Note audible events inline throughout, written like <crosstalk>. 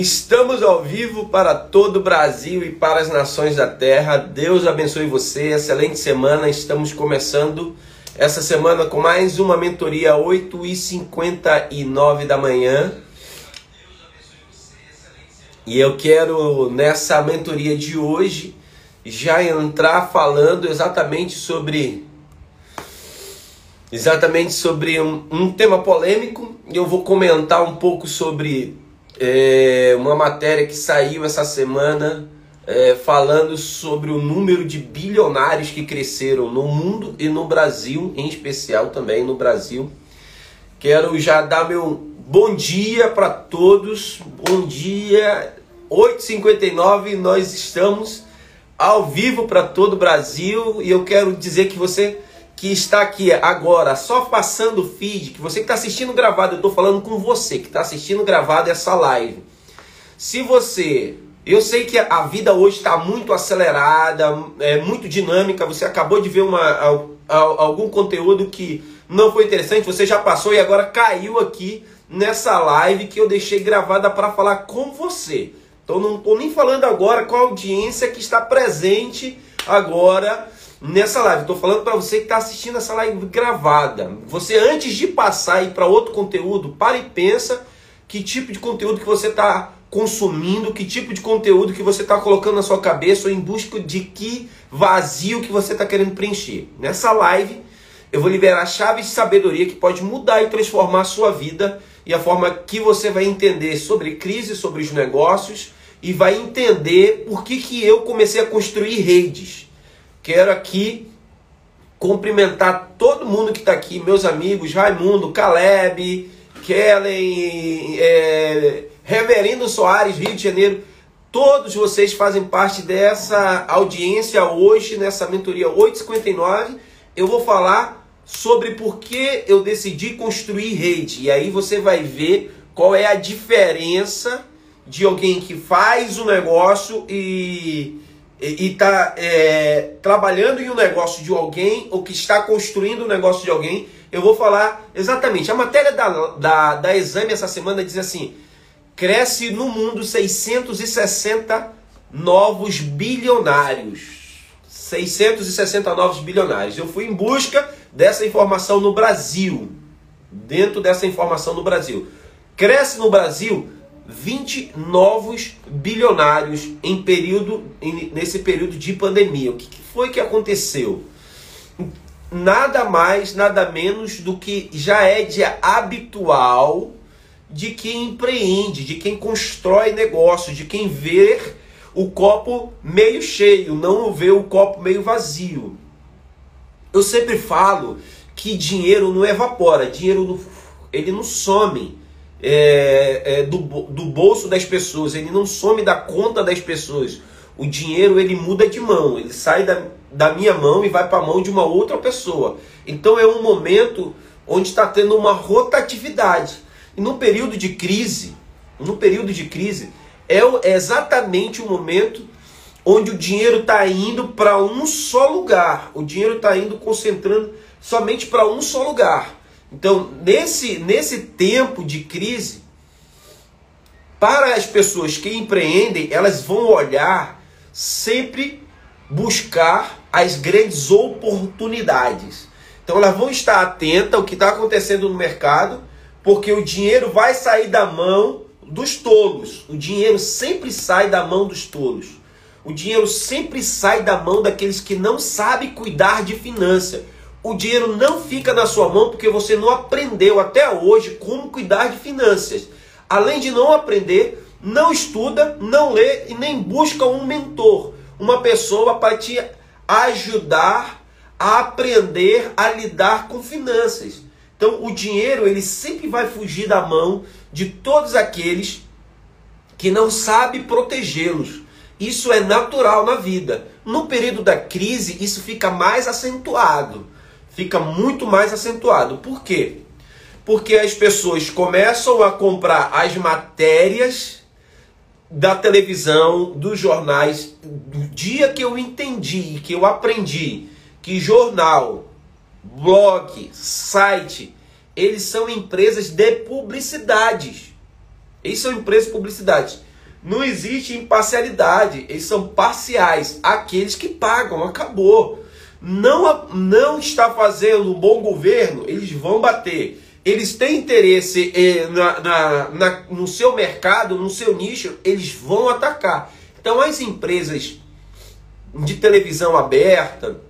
Estamos ao vivo para todo o Brasil e para as nações da terra. Deus abençoe você. Excelente semana. Estamos começando essa semana com mais uma mentoria 8h59 da manhã. E eu quero nessa mentoria de hoje já entrar falando exatamente sobre exatamente sobre um, um tema polêmico. Eu vou comentar um pouco sobre é, uma matéria que saiu essa semana é, falando sobre o número de bilionários que cresceram no mundo e no Brasil, em especial também no Brasil. Quero já dar meu bom dia para todos. Bom dia, 8h59, nós estamos ao vivo para todo o Brasil e eu quero dizer que você que está aqui agora só passando o feed, que você que está assistindo gravado, eu estou falando com você que está assistindo gravado essa live. Se você, eu sei que a vida hoje está muito acelerada, é muito dinâmica, você acabou de ver uma, algum conteúdo que não foi interessante, você já passou e agora caiu aqui nessa live que eu deixei gravada para falar com você. Então não estou nem falando agora com a audiência que está presente agora nessa live. Estou falando para você que está assistindo essa live gravada. Você, antes de passar para outro conteúdo, para e pensa que tipo de conteúdo que você está consumindo, que tipo de conteúdo que você está colocando na sua cabeça ou em busca de que vazio que você está querendo preencher. Nessa live, eu vou liberar chaves de sabedoria que pode mudar e transformar a sua vida e a forma que você vai entender sobre crise, sobre os negócios e vai entender por que, que eu comecei a construir redes Quero aqui cumprimentar todo mundo que está aqui, meus amigos, Raimundo, Caleb, Kellen, é, Reverendo Soares, Rio de Janeiro. Todos vocês fazem parte dessa audiência hoje, nessa mentoria 859. Eu vou falar sobre por que eu decidi construir rede. E aí você vai ver qual é a diferença de alguém que faz o um negócio e e está é, trabalhando em um negócio de alguém ou que está construindo um negócio de alguém, eu vou falar exatamente. A matéria da, da, da exame essa semana diz assim: cresce no mundo 660 novos bilionários. 660 novos bilionários. Eu fui em busca dessa informação no Brasil. Dentro dessa informação no Brasil. Cresce no Brasil 20 novos bilionários em período, em, nesse período de pandemia. O que, que foi que aconteceu? Nada mais, nada menos do que já é de habitual de quem empreende, de quem constrói negócios, de quem vê o copo meio cheio, não vê o copo meio vazio. Eu sempre falo que dinheiro não evapora, dinheiro não, ele não some é, é, do, do bolso das pessoas, ele não some da conta das pessoas. O dinheiro ele muda de mão, ele sai da, da minha mão e vai para a mão de uma outra pessoa. Então é um momento onde está tendo uma rotatividade. E no período de crise, no período de crise, é, é exatamente o momento onde o dinheiro está indo para um só lugar. O dinheiro está indo concentrando somente para um só lugar. Então, nesse, nesse tempo de crise, para as pessoas que empreendem, elas vão olhar sempre buscar as grandes oportunidades. Então, elas vão estar atentas ao que está acontecendo no mercado, porque o dinheiro vai sair da mão dos tolos. O dinheiro sempre sai da mão dos tolos. O dinheiro sempre sai da mão daqueles que não sabem cuidar de finanças o dinheiro não fica na sua mão porque você não aprendeu até hoje como cuidar de finanças. Além de não aprender, não estuda, não lê e nem busca um mentor, uma pessoa para te ajudar a aprender a lidar com finanças. Então, o dinheiro ele sempre vai fugir da mão de todos aqueles que não sabem protegê-los. Isso é natural na vida. No período da crise, isso fica mais acentuado fica muito mais acentuado. Por quê? Porque as pessoas começam a comprar as matérias da televisão, dos jornais. Do dia que eu entendi, que eu aprendi que jornal, blog, site, eles são empresas de publicidades. Eles são empresas de publicidade. Não existe imparcialidade, eles são parciais. Aqueles que pagam, acabou. Não, não está fazendo um bom governo, eles vão bater. Eles têm interesse eh, na, na, na, no seu mercado, no seu nicho, eles vão atacar. Então, as empresas de televisão aberta,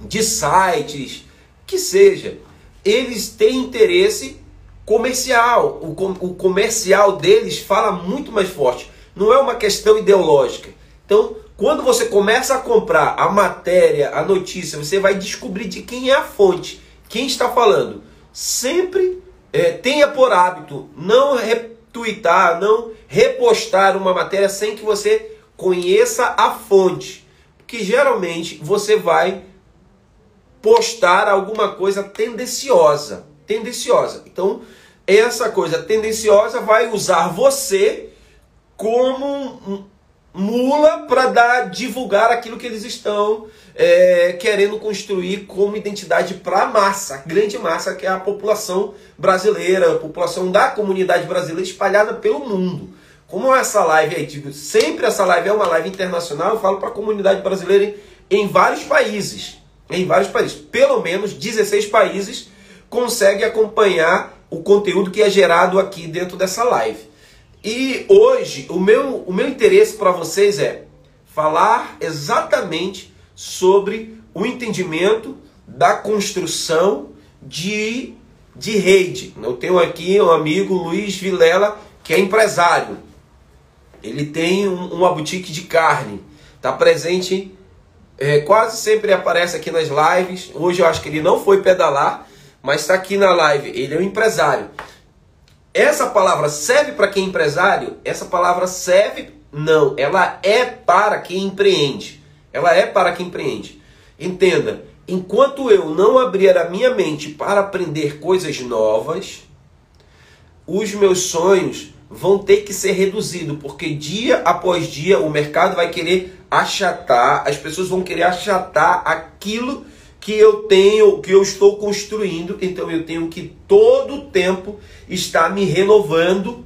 de sites, que seja, eles têm interesse comercial. O, o comercial deles fala muito mais forte. Não é uma questão ideológica. Então, quando você começa a comprar a matéria, a notícia, você vai descobrir de quem é a fonte, quem está falando. Sempre é, tenha por hábito não retweetar, não repostar uma matéria sem que você conheça a fonte. Porque geralmente você vai postar alguma coisa tendenciosa. Tendenciosa. Então, essa coisa tendenciosa vai usar você como mula para dar divulgar aquilo que eles estão é, querendo construir como identidade para a massa, grande massa que é a população brasileira, a população da comunidade brasileira espalhada pelo mundo. Como essa live aí, digo, sempre essa live é uma live internacional, eu falo para a comunidade brasileira em, em vários países, em vários países, pelo menos 16 países conseguem acompanhar o conteúdo que é gerado aqui dentro dessa live. E hoje o meu, o meu interesse para vocês é falar exatamente sobre o entendimento da construção de, de rede. Eu tenho aqui um amigo, Luiz Vilela, que é empresário. Ele tem um, uma boutique de carne. Está presente, é, quase sempre aparece aqui nas lives. Hoje eu acho que ele não foi pedalar, mas está aqui na live. Ele é um empresário. Essa palavra serve para quem é empresário? Essa palavra serve? Não, ela é para quem empreende. Ela é para quem empreende. Entenda, enquanto eu não abrir a minha mente para aprender coisas novas, os meus sonhos vão ter que ser reduzidos, porque dia após dia o mercado vai querer achatar, as pessoas vão querer achatar aquilo que eu tenho, que eu estou construindo, então eu tenho que todo o tempo estar me renovando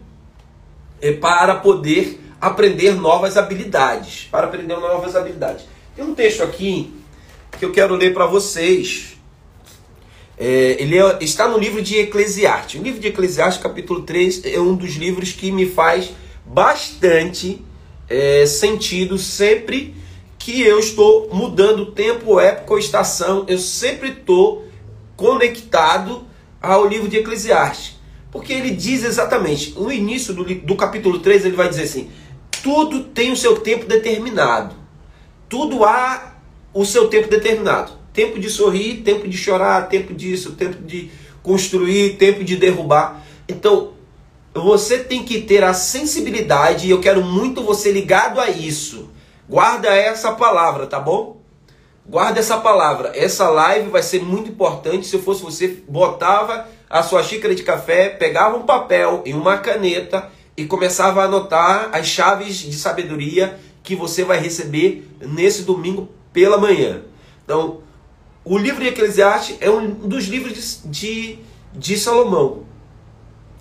é, para poder aprender novas habilidades, para aprender novas habilidades. Tem um texto aqui que eu quero ler para vocês. É, ele é, está no livro de Eclesiastes. O livro de Eclesiastes, capítulo 3, é um dos livros que me faz bastante é, sentido sempre que eu estou mudando tempo, época ou estação, eu sempre estou conectado ao livro de Eclesiastes. Porque ele diz exatamente, no início do, do capítulo 3, ele vai dizer assim: tudo tem o seu tempo determinado. Tudo há o seu tempo determinado. Tempo de sorrir, tempo de chorar, tempo disso, tempo de construir, tempo de derrubar. Então, você tem que ter a sensibilidade, e eu quero muito você ligado a isso Guarda essa palavra, tá bom? Guarda essa palavra. Essa live vai ser muito importante. Se eu fosse você, botava a sua xícara de café, pegava um papel e uma caneta e começava a anotar as chaves de sabedoria que você vai receber nesse domingo pela manhã. Então, o livro de Eclesiastes é um dos livros de, de, de Salomão.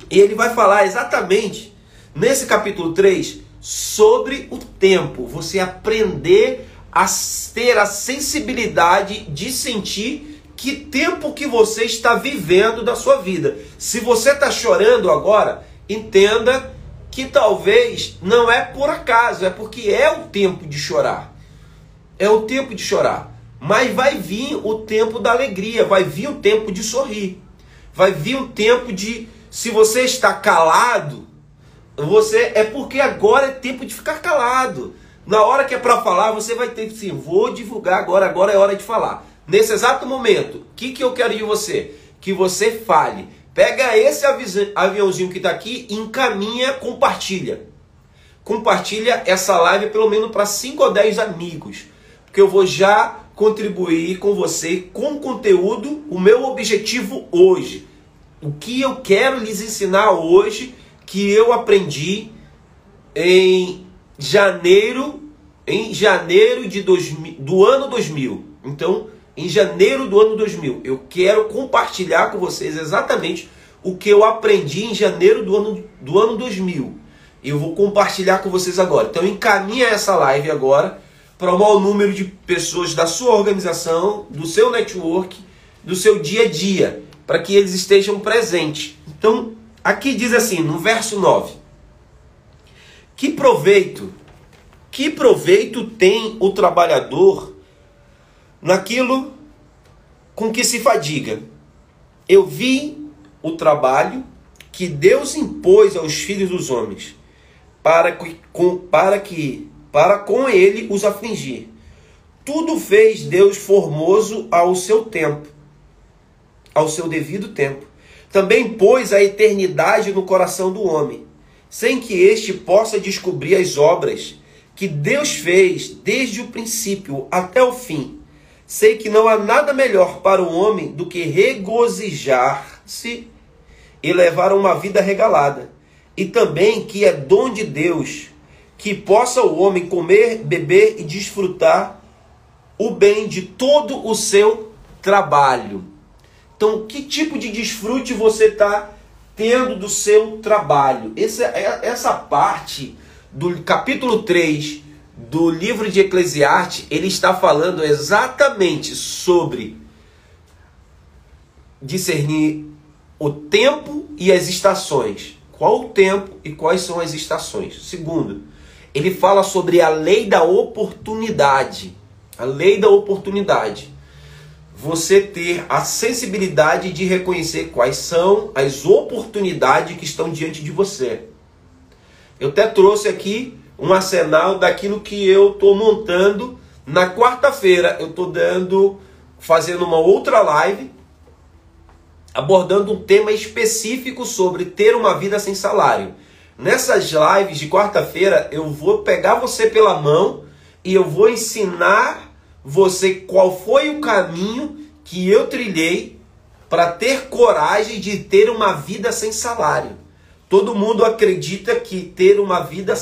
E ele vai falar exatamente nesse capítulo 3 sobre o tempo, você aprender a ter a sensibilidade de sentir que tempo que você está vivendo da sua vida. Se você está chorando agora, entenda que talvez não é por acaso, é porque é o tempo de chorar. É o tempo de chorar. Mas vai vir o tempo da alegria, vai vir o tempo de sorrir. Vai vir o tempo de, se você está calado, você é porque agora é tempo de ficar calado. Na hora que é para falar, você vai ter que sim, vou divulgar agora, agora é hora de falar. Nesse exato momento, o que, que eu quero de você? Que você fale. Pega esse aviãozinho que está aqui, encaminha, compartilha. Compartilha essa live pelo menos para 5 ou 10 amigos. Porque eu vou já contribuir com você com conteúdo, o meu objetivo hoje. O que eu quero lhes ensinar hoje que eu aprendi em janeiro, em janeiro de dois, do ano 2000. Então, em janeiro do ano 2000, eu quero compartilhar com vocês exatamente o que eu aprendi em janeiro do ano, do ano 2000. E eu vou compartilhar com vocês agora. Então encaminha essa live agora para o maior número de pessoas da sua organização, do seu network, do seu dia a dia, para que eles estejam presentes. Então, aqui diz assim, no verso 9: Que proveito, que proveito tem o trabalhador naquilo com que se fadiga? Eu vi o trabalho que Deus impôs aos filhos dos homens para que, com, para que para com ele os afligir. Tudo fez Deus formoso ao seu tempo, ao seu devido tempo. Também pôs a eternidade no coração do homem, sem que este possa descobrir as obras que Deus fez desde o princípio até o fim. Sei que não há nada melhor para o homem do que regozijar-se e levar uma vida regalada. E também que é dom de Deus que possa o homem comer, beber e desfrutar o bem de todo o seu trabalho. Então, que tipo de desfrute você está tendo do seu trabalho? Essa, é, essa parte do capítulo 3 do livro de Eclesiastes, ele está falando exatamente sobre discernir o tempo e as estações. Qual o tempo e quais são as estações? Segundo, ele fala sobre a lei da oportunidade. A lei da oportunidade. Você ter a sensibilidade de reconhecer quais são as oportunidades que estão diante de você. Eu até trouxe aqui um arsenal daquilo que eu estou montando. Na quarta-feira eu estou dando, fazendo uma outra live abordando um tema específico sobre ter uma vida sem salário. Nessas lives de quarta-feira, eu vou pegar você pela mão e eu vou ensinar você qual foi o caminho que eu trilhei para ter coragem de ter uma vida sem salário. Todo mundo acredita que ter uma vida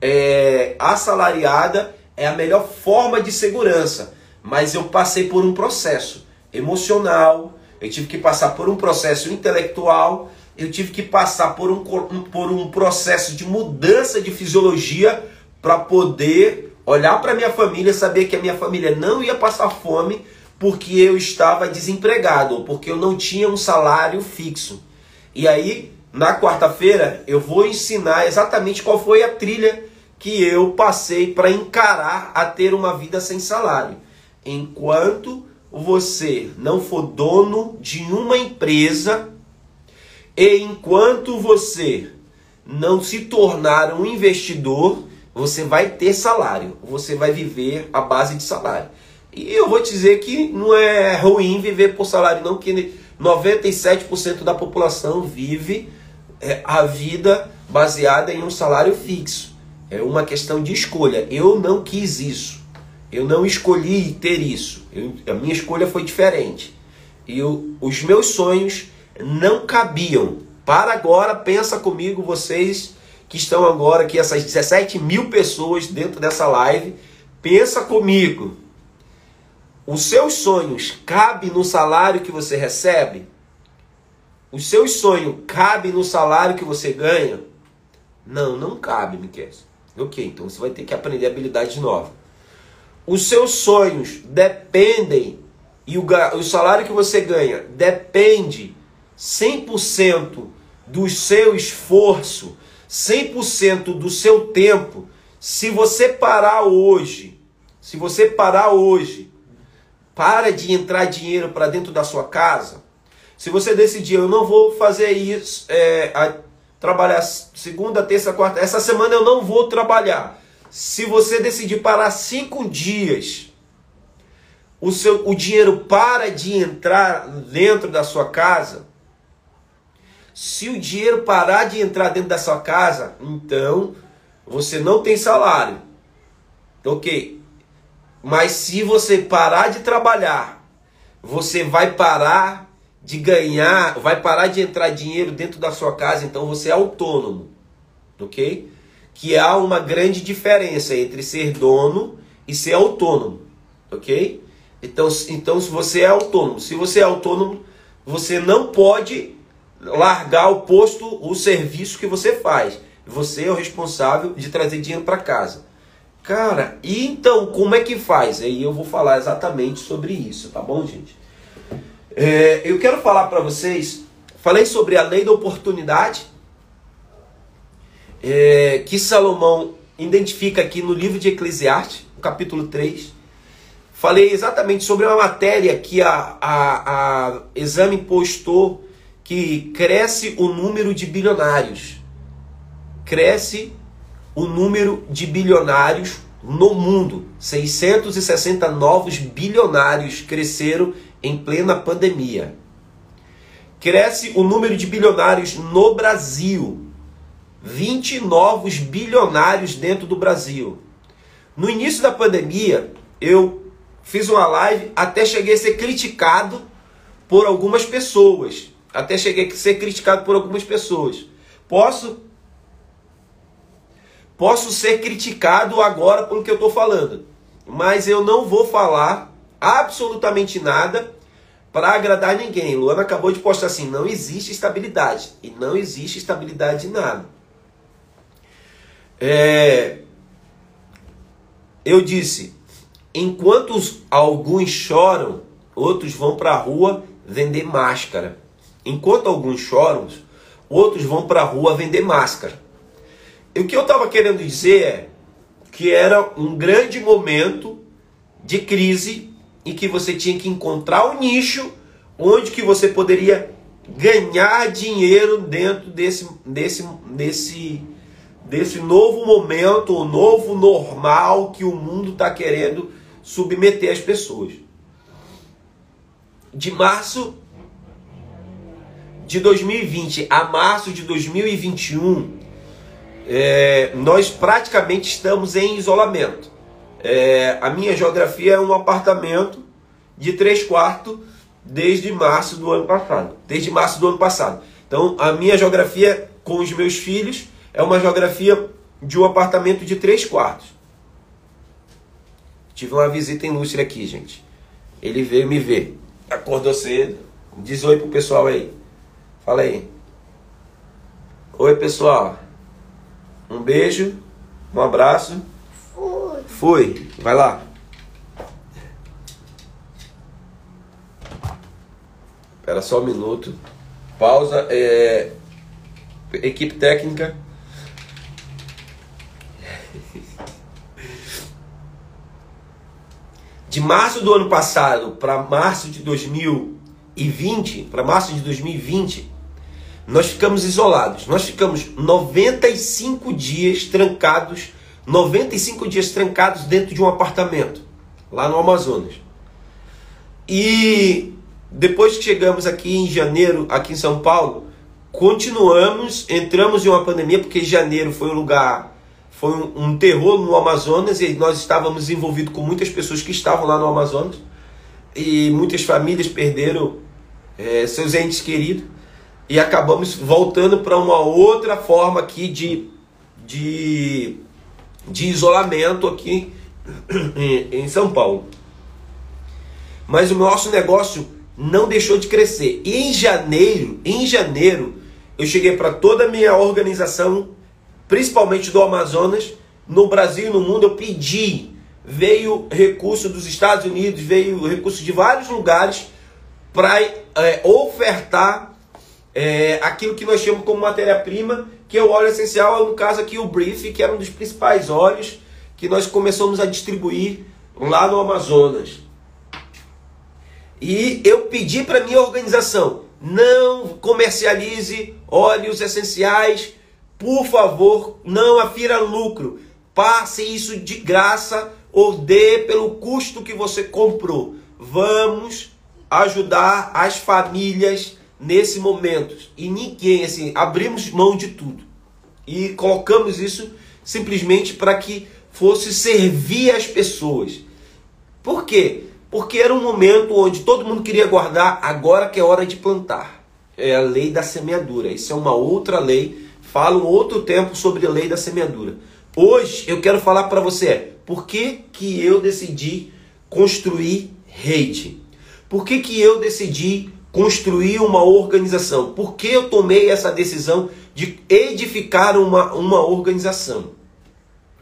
é, assalariada é a melhor forma de segurança, mas eu passei por um processo emocional, eu tive que passar por um processo intelectual, eu tive que passar por um, por um processo de mudança de fisiologia para poder olhar para minha família, saber que a minha família não ia passar fome porque eu estava desempregado, ou porque eu não tinha um salário fixo. E aí, na quarta-feira, eu vou ensinar exatamente qual foi a trilha que eu passei para encarar a ter uma vida sem salário. Enquanto você não for dono de uma empresa e enquanto você não se tornar um investidor, você vai ter salário, você vai viver à base de salário. E eu vou te dizer que não é ruim viver por salário, não, que 97% da população vive é, a vida baseada em um salário fixo. É uma questão de escolha. Eu não quis isso. Eu não escolhi ter isso. Eu, a minha escolha foi diferente. E os meus sonhos não cabiam. Para agora, pensa comigo, vocês que estão agora aqui, essas 17 mil pessoas dentro dessa live, pensa comigo. Os seus sonhos cabem no salário que você recebe? Os seus sonhos cabem no salário que você ganha? Não, não cabe, Miquel. Ok, então você vai ter que aprender habilidade nova. Os seus sonhos dependem e o, o salário que você ganha depende 100% do seu esforço, 100% do seu tempo. Se você parar hoje, se você parar hoje, para de entrar dinheiro para dentro da sua casa. Se você decidir, eu não vou fazer isso, é, a, trabalhar segunda, terça, quarta, essa semana eu não vou trabalhar. Se você decidir parar cinco dias, o, seu, o dinheiro para de entrar dentro da sua casa. Se o dinheiro parar de entrar dentro da sua casa, então você não tem salário. Ok. Mas se você parar de trabalhar, você vai parar de ganhar, vai parar de entrar dinheiro dentro da sua casa, então você é autônomo. Ok? que há uma grande diferença entre ser dono e ser autônomo, ok? Então, então se você é autônomo, se você é autônomo, você não pode largar o posto, o serviço que você faz. Você é o responsável de trazer dinheiro para casa. Cara, e então como é que faz? Aí eu vou falar exatamente sobre isso, tá bom, gente? É, eu quero falar para vocês. Falei sobre a lei da oportunidade, é, que Salomão identifica aqui no livro de Eclesiastes, capítulo 3. Falei exatamente sobre uma matéria que a, a, a Exame postou que cresce o número de bilionários. Cresce o número de bilionários no mundo. 660 novos bilionários cresceram em plena pandemia. Cresce o número de bilionários no Brasil. 20 novos bilionários dentro do Brasil. No início da pandemia, eu fiz uma live, até cheguei a ser criticado por algumas pessoas. Até cheguei a ser criticado por algumas pessoas. Posso posso ser criticado agora pelo que eu estou falando, mas eu não vou falar absolutamente nada para agradar ninguém. Luana acabou de postar assim: não existe estabilidade e não existe estabilidade em nada. É, eu disse: enquanto alguns choram, outros vão para a rua vender máscara. Enquanto alguns choram, outros vão para a rua vender máscara. E o que eu estava querendo dizer é que era um grande momento de crise em que você tinha que encontrar o um nicho onde que você poderia ganhar dinheiro dentro desse, desse, desse desse novo momento, o novo normal que o mundo está querendo submeter as pessoas. De março de 2020 a março de 2021, é, nós praticamente estamos em isolamento. É, a minha geografia é um apartamento de três quartos desde março do ano passado. Desde março do ano passado. Então, a minha geografia com os meus filhos é uma geografia de um apartamento de três quartos. Tive uma visita ilustre aqui, gente. Ele veio me ver. Acordou cedo. Diz oi pro pessoal aí. Fala aí. Oi, pessoal. Um beijo. Um abraço. Fui. Fui. Vai lá. Espera só um minuto. Pausa. É... Equipe técnica. <laughs> de março do ano passado para março de 2020, para março de 2020, nós ficamos isolados. Nós ficamos 95 dias trancados, 95 dias trancados dentro de um apartamento, lá no Amazonas. E depois que chegamos aqui em janeiro, aqui em São Paulo, continuamos, entramos em uma pandemia, porque janeiro foi um lugar foi um, um, terror no Amazonas e nós estávamos envolvidos com muitas pessoas que estavam lá no Amazonas e muitas famílias perderam é, seus entes queridos e acabamos voltando para uma outra forma aqui de, de, de isolamento aqui <clears throat> em, São Paulo. Mas o nosso negócio não deixou de crescer. E em janeiro, em janeiro, eu cheguei para toda a minha organização principalmente do Amazonas, no Brasil e no mundo, eu pedi. Veio recurso dos Estados Unidos, veio recurso de vários lugares para é, ofertar é, aquilo que nós chamamos como matéria-prima, que é o óleo essencial, no caso aqui o Brief, que era um dos principais óleos que nós começamos a distribuir lá no Amazonas. E eu pedi para minha organização, não comercialize óleos essenciais por favor, não afira lucro. Passe isso de graça ou dê pelo custo que você comprou. Vamos ajudar as famílias nesse momento. E ninguém, assim, abrimos mão de tudo. E colocamos isso simplesmente para que fosse servir as pessoas. Por quê? Porque era um momento onde todo mundo queria guardar, agora que é hora de plantar. É a lei da semeadura. Isso é uma outra lei falo outro tempo sobre a lei da semeadura. Hoje eu quero falar para você por que, que eu decidi construir rede? Por que, que eu decidi construir uma organização? Por que eu tomei essa decisão de edificar uma, uma organização.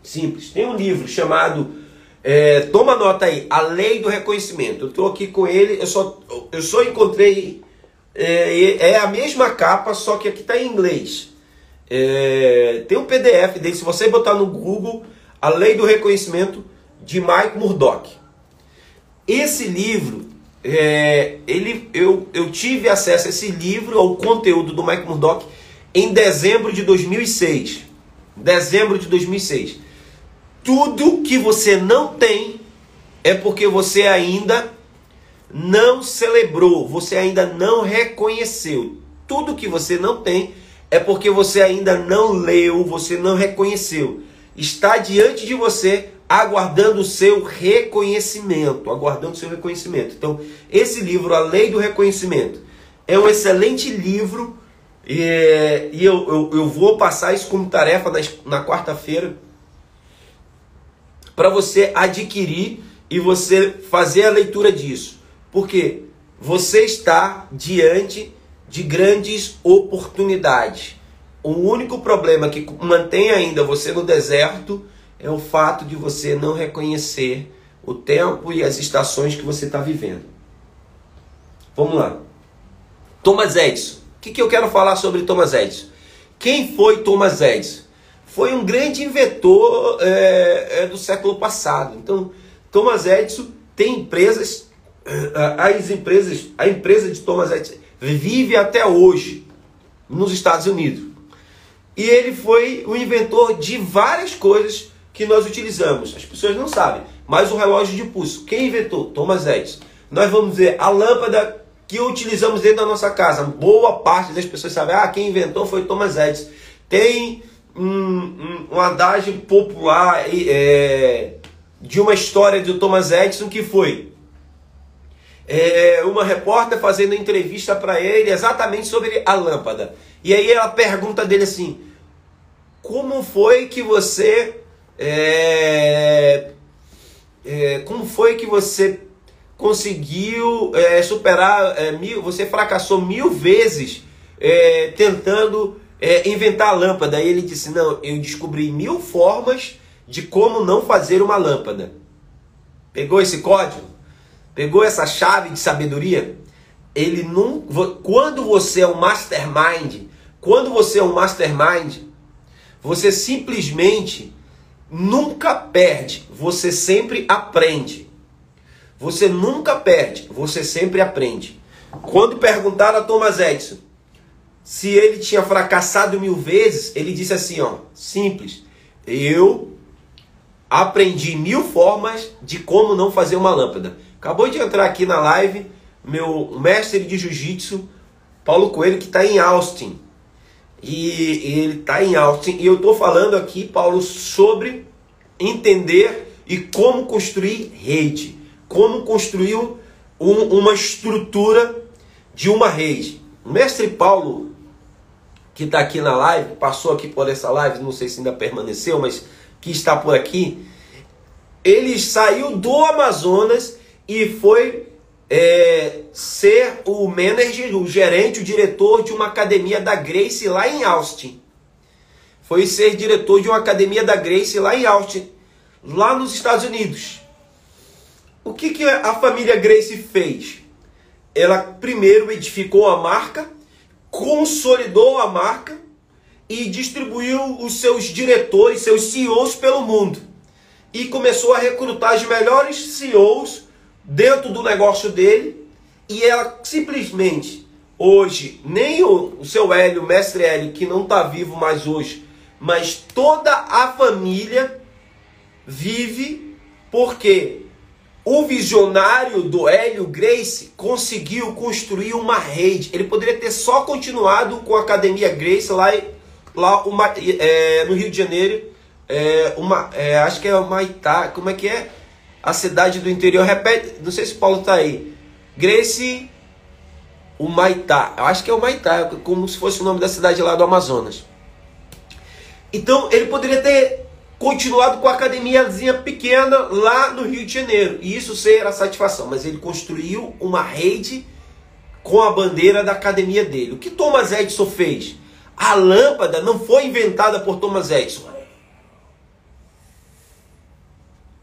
Simples. Tem um livro chamado, é, toma nota aí, A Lei do Reconhecimento. Eu estou aqui com ele, eu só, eu só encontrei, é, é a mesma capa, só que aqui está em inglês. É, tem um PDF dele, se você botar no Google, A Lei do Reconhecimento, de Mike Murdock. Esse livro, é, ele, eu, eu tive acesso a esse livro, ao conteúdo do Mike Murdock, em dezembro de 2006. Dezembro de 2006. Tudo que você não tem é porque você ainda não celebrou, você ainda não reconheceu. Tudo que você não tem é porque você ainda não leu, você não reconheceu. Está diante de você aguardando o seu reconhecimento, aguardando o seu reconhecimento. Então, esse livro, A Lei do Reconhecimento, é um excelente livro e, e eu, eu, eu, vou passar isso como tarefa na, na quarta-feira para você adquirir e você fazer a leitura disso. Porque você está diante de grandes oportunidades. O único problema que mantém ainda você no deserto é o fato de você não reconhecer o tempo e as estações que você está vivendo. Vamos lá. Thomas Edison. O que, que eu quero falar sobre Thomas Edison? Quem foi Thomas Edison? Foi um grande inventor é, é, do século passado. Então, Thomas Edison tem empresas, eh, as empresas, a empresa de Thomas Edison vive até hoje nos Estados Unidos. E ele foi o inventor de várias coisas que nós utilizamos. As pessoas não sabem, mas o relógio de pulso, quem inventou? Thomas Edison. Nós vamos ver a lâmpada que utilizamos dentro da nossa casa. Boa parte das pessoas sabe, ah, quem inventou foi Thomas Edison. Tem um, um, um adágio popular é, de uma história de Thomas Edison que foi é, uma repórter fazendo entrevista para ele exatamente sobre a lâmpada. E aí ela pergunta dele assim: Como foi que você é, é, como foi que você conseguiu é, superar é, mil, você fracassou mil vezes é, tentando é, inventar a lâmpada. E ele disse: Não, eu descobri mil formas de como não fazer uma lâmpada. Pegou esse código? Pegou essa chave de sabedoria? Ele não. Quando você é um mastermind, quando você é um mastermind, você simplesmente nunca perde, você sempre aprende. Você nunca perde, você sempre aprende. Quando perguntaram a Thomas Edison se ele tinha fracassado mil vezes, ele disse assim, ó, simples. Eu aprendi mil formas de como não fazer uma lâmpada. Acabou de entrar aqui na live meu mestre de jiu-jitsu, Paulo Coelho, que está em Austin e ele está em Austin. E eu estou falando aqui, Paulo, sobre entender e como construir rede, como construir um, uma estrutura de uma rede. O mestre Paulo, que está aqui na live, passou aqui por essa live, não sei se ainda permaneceu, mas que está por aqui, ele saiu do Amazonas e foi é, ser o manager, o gerente, o diretor de uma academia da Grace lá em Austin. Foi ser diretor de uma academia da Grace lá em Austin, lá nos Estados Unidos. O que, que a família Grace fez? Ela primeiro edificou a marca, consolidou a marca e distribuiu os seus diretores, seus CEOs pelo mundo. E começou a recrutar os melhores CEOs dentro do negócio dele e ela simplesmente hoje nem o, o seu Hélio, o mestre Hélio, que não está vivo mais hoje, mas toda a família vive porque o visionário do Hélio Grace conseguiu construir uma rede. Ele poderia ter só continuado com a Academia Grace lá, lá uma, é, no Rio de Janeiro. É, uma, é, acho que é o Maitá. Como é que é? A cidade do interior. Repete, não sei se Paulo está aí. Grace, o Maitá. Eu acho que é o Maitá, como se fosse o nome da cidade lá do Amazonas. Então ele poderia ter continuado com a academiazinha pequena lá no Rio de Janeiro. E isso ser a satisfação. Mas ele construiu uma rede com a bandeira da academia dele. O que Thomas Edison fez? A lâmpada não foi inventada por Thomas Edison.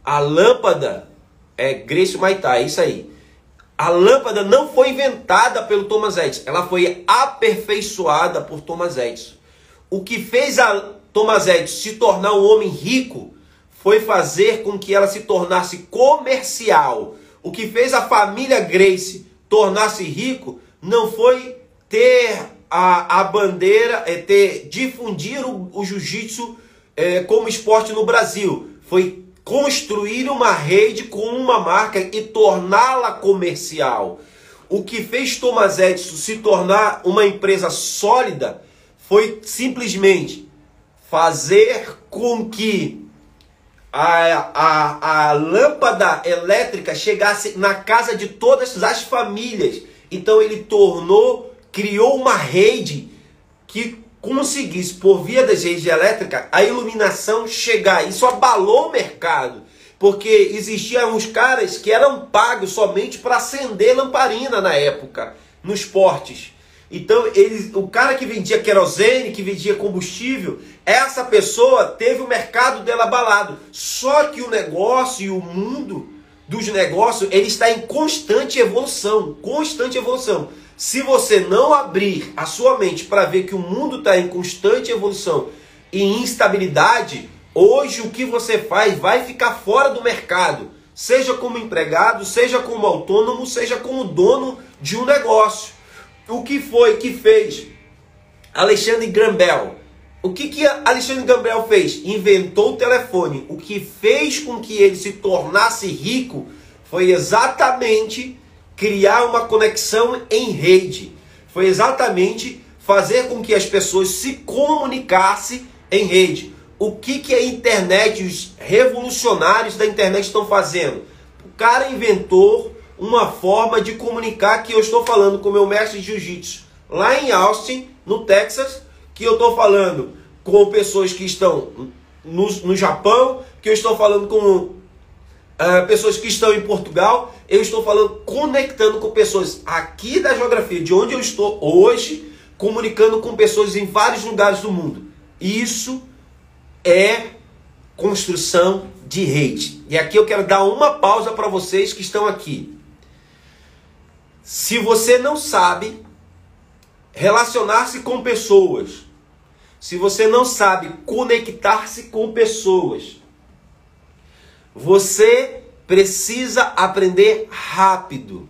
A lâmpada é Grace Maitá, é isso aí. A lâmpada não foi inventada pelo Thomas Edison, ela foi aperfeiçoada por Thomas Edison. O que fez a Thomas Edison se tornar um homem rico foi fazer com que ela se tornasse comercial. O que fez a família Grace tornar-se rico não foi ter a, a bandeira, é ter difundir o, o jiu-jitsu é, como esporte no Brasil. Foi construir uma rede com uma marca e torná-la comercial. O que fez Thomas Edison se tornar uma empresa sólida foi simplesmente fazer com que a, a, a lâmpada elétrica chegasse na casa de todas as famílias. Então ele tornou, criou uma rede que conseguisse, por via das redes elétricas, a iluminação chegar. Isso abalou o mercado. Porque existiam uns caras que eram pagos somente para acender lamparina na época, nos portes. Então, eles, o cara que vendia querosene, que vendia combustível, essa pessoa teve o mercado dela abalado. Só que o negócio e o mundo dos negócios, ele está em constante evolução, constante evolução. Se você não abrir a sua mente para ver que o mundo está em constante evolução e instabilidade, hoje o que você faz vai ficar fora do mercado, seja como empregado, seja como autônomo, seja como dono de um negócio. O que foi que fez Alexandre Graham Bell? O que, que Alexandre Bell fez? Inventou o telefone. O que fez com que ele se tornasse rico foi exatamente criar uma conexão em rede. Foi exatamente fazer com que as pessoas se comunicassem em rede. O que, que a internet, os revolucionários da internet estão fazendo? O cara inventou uma forma de comunicar que eu estou falando com meu mestre de jiu-jitsu lá em Austin, no Texas, que eu estou falando com pessoas que estão no, no Japão, que eu estou falando com uh, pessoas que estão em Portugal, eu estou falando, conectando com pessoas aqui da geografia, de onde eu estou hoje, comunicando com pessoas em vários lugares do mundo. Isso é construção de rede. E aqui eu quero dar uma pausa para vocês que estão aqui. Se você não sabe relacionar-se com pessoas, se você não sabe conectar-se com pessoas, você precisa aprender rápido.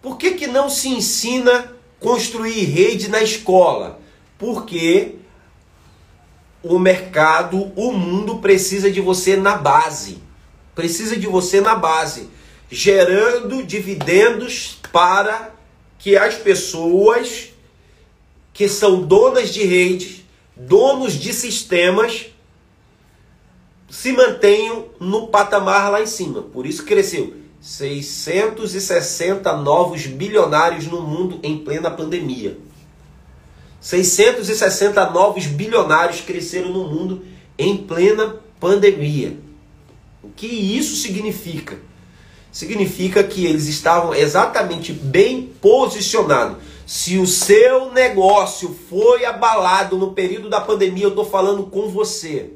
Por que, que não se ensina construir rede na escola? Porque o mercado, o mundo precisa de você na base. Precisa de você na base, gerando dividendos para que as pessoas que são donas de redes, donos de sistemas, se mantenham no patamar lá em cima. Por isso cresceu 660 novos bilionários no mundo em plena pandemia. 660 novos bilionários cresceram no mundo em plena pandemia. O que isso significa? significa que eles estavam exatamente bem posicionados. Se o seu negócio foi abalado no período da pandemia, eu estou falando com você.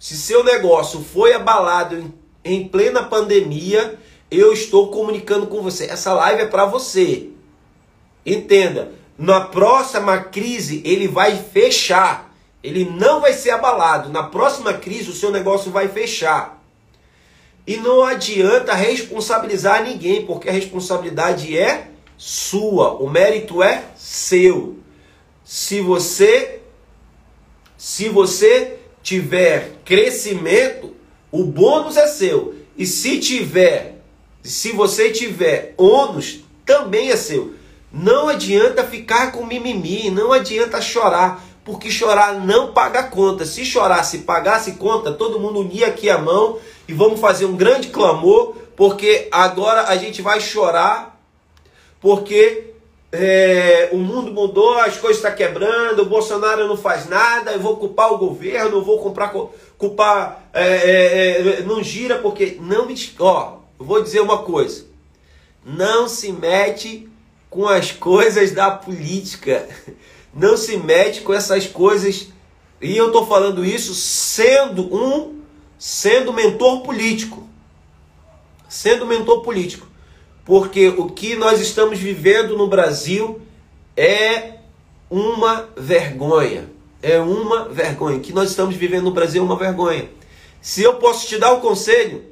Se seu negócio foi abalado em, em plena pandemia, eu estou comunicando com você. Essa live é para você. Entenda, na próxima crise ele vai fechar. Ele não vai ser abalado. Na próxima crise o seu negócio vai fechar. E não adianta responsabilizar ninguém, porque a responsabilidade é sua, o mérito é seu. Se você se você tiver crescimento, o bônus é seu. E se tiver, se você tiver ônus, também é seu. Não adianta ficar com mimimi, não adianta chorar, porque chorar não paga conta. Se chorasse, pagasse conta, todo mundo unia aqui a mão e vamos fazer um grande clamor, porque agora a gente vai chorar, porque é, o mundo mudou, as coisas estão tá quebrando, o Bolsonaro não faz nada, eu vou culpar o governo, vou comprar, culpar, é, é, é, não gira, porque não me. Ó, vou dizer uma coisa: não se mete com as coisas da política. <laughs> não se mete com essas coisas. E eu estou falando isso sendo um, sendo mentor político. Sendo mentor político. Porque o que nós estamos vivendo no Brasil é uma vergonha. É uma vergonha. O que nós estamos vivendo no Brasil é uma vergonha. Se eu posso te dar um conselho,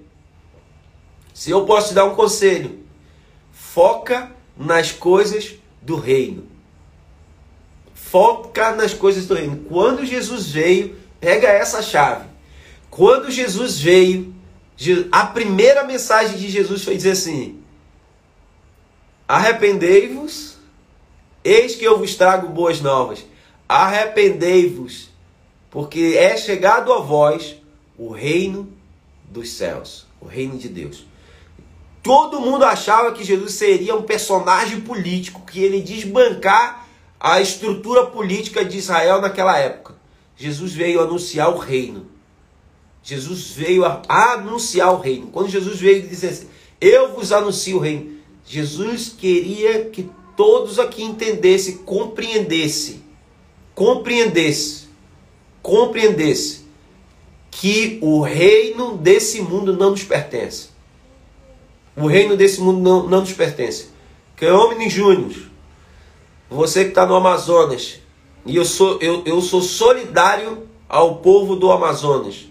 se eu posso te dar um conselho, foca nas coisas do reino. Foca nas coisas do reino. Quando Jesus veio, pega essa chave. Quando Jesus veio, a primeira mensagem de Jesus foi dizer assim: Arrependei-vos, eis que eu vos trago boas novas. Arrependei-vos, porque é chegado a vós o reino dos céus, o reino de Deus. Todo mundo achava que Jesus seria um personagem político, que ele desbancar a estrutura política de Israel naquela época. Jesus veio anunciar o reino. Jesus veio anunciar o reino. Quando Jesus veio dizer assim: Eu vos anuncio o reino. Jesus queria que todos aqui entendessem, compreendessem, compreendesse, compreendesse que o reino desse mundo não nos pertence. O reino desse mundo não, não nos pertence. Cleomini Júnior, você que está no Amazonas, e eu sou, eu, eu sou solidário ao povo do Amazonas,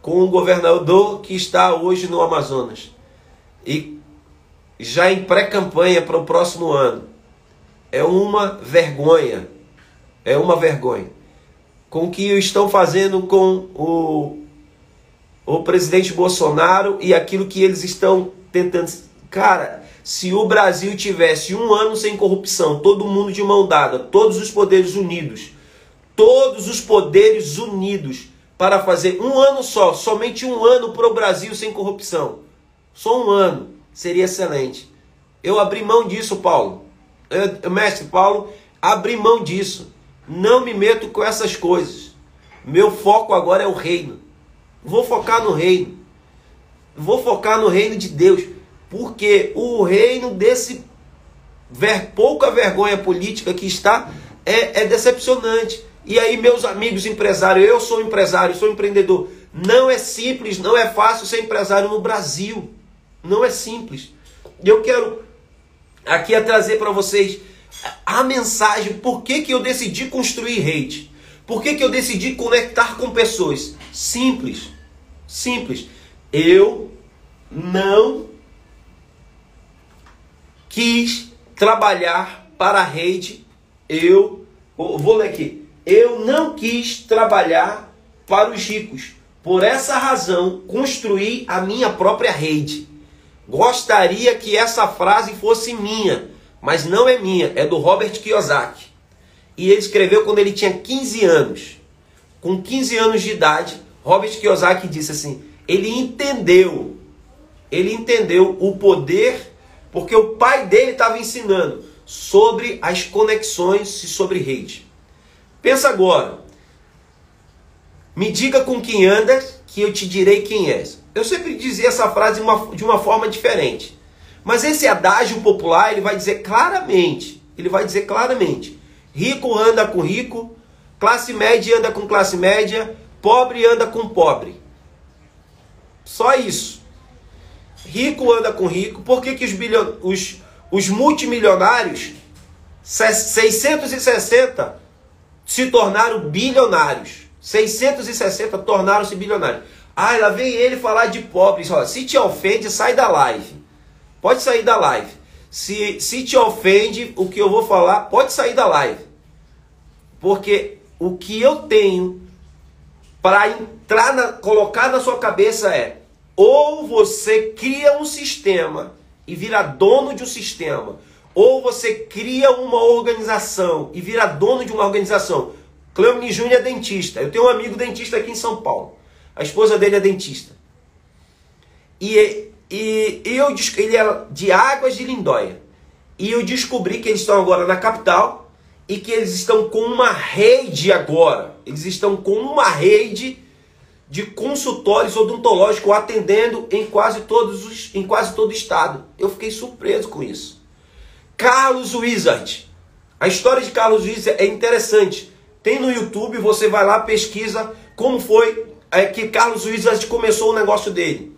com o governador que está hoje no Amazonas. E já em pré-campanha para o próximo ano. É uma vergonha. É uma vergonha. Com o que estão fazendo com o, o presidente Bolsonaro e aquilo que eles estão tentando. Cara, se o Brasil tivesse um ano sem corrupção, todo mundo de mão dada, todos os poderes unidos, todos os poderes unidos para fazer um ano só, somente um ano para o Brasil sem corrupção. Só um ano seria excelente. Eu abri mão disso, Paulo. Eu, mestre Paulo, abri mão disso. Não me meto com essas coisas. Meu foco agora é o reino. Vou focar no reino. Vou focar no reino de Deus. Porque o reino desse ver, pouca vergonha política que está é, é decepcionante. E aí, meus amigos empresários, eu sou empresário, sou empreendedor. Não é simples, não é fácil ser empresário no Brasil. Não é simples. Eu quero aqui trazer para vocês a mensagem, por que, que eu decidi construir rede? Por que, que eu decidi conectar com pessoas? Simples. Simples. Eu não quis trabalhar para a rede. Eu vou ler aqui. Eu não quis trabalhar para os ricos. Por essa razão, construí a minha própria rede. Gostaria que essa frase fosse minha, mas não é minha, é do Robert Kiyosaki. E ele escreveu quando ele tinha 15 anos. Com 15 anos de idade, Robert Kiyosaki disse assim: ele entendeu, ele entendeu o poder, porque o pai dele estava ensinando sobre as conexões e sobre rede. Pensa agora, me diga com quem andas, que eu te direi quem és. Eu sempre dizia essa frase de uma, forma diferente. Mas esse adágio popular, ele vai dizer claramente, ele vai dizer claramente, rico anda com rico, classe média anda com classe média, pobre anda com pobre. Só isso. Rico anda com rico. Por que, que os, bilhon... os, os multimilionários, 660, se tornaram bilionários? 660 tornaram-se bilionários. Ah, lá vem ele falar de pobres. Se te ofende, sai da live. Pode sair da live. Se, se te ofende o que eu vou falar, pode sair da live. Porque o que eu tenho para entrar na, colocar na sua cabeça é: ou você cria um sistema e vira dono de um sistema, ou você cria uma organização e vira dono de uma organização. Cleomini Júnior é dentista. Eu tenho um amigo dentista aqui em São Paulo. A esposa dele é dentista. E, e, e eu, ele é de Águas de Lindóia. E eu descobri que eles estão agora na capital e que eles estão com uma rede agora. Eles estão com uma rede de consultórios odontológicos atendendo em quase todos os, em quase todo o estado. Eu fiquei surpreso com isso. Carlos Wizard, A história de Carlos Luiz é interessante. Tem no YouTube, você vai lá, pesquisa como foi é, que Carlos Luiz começou o negócio dele.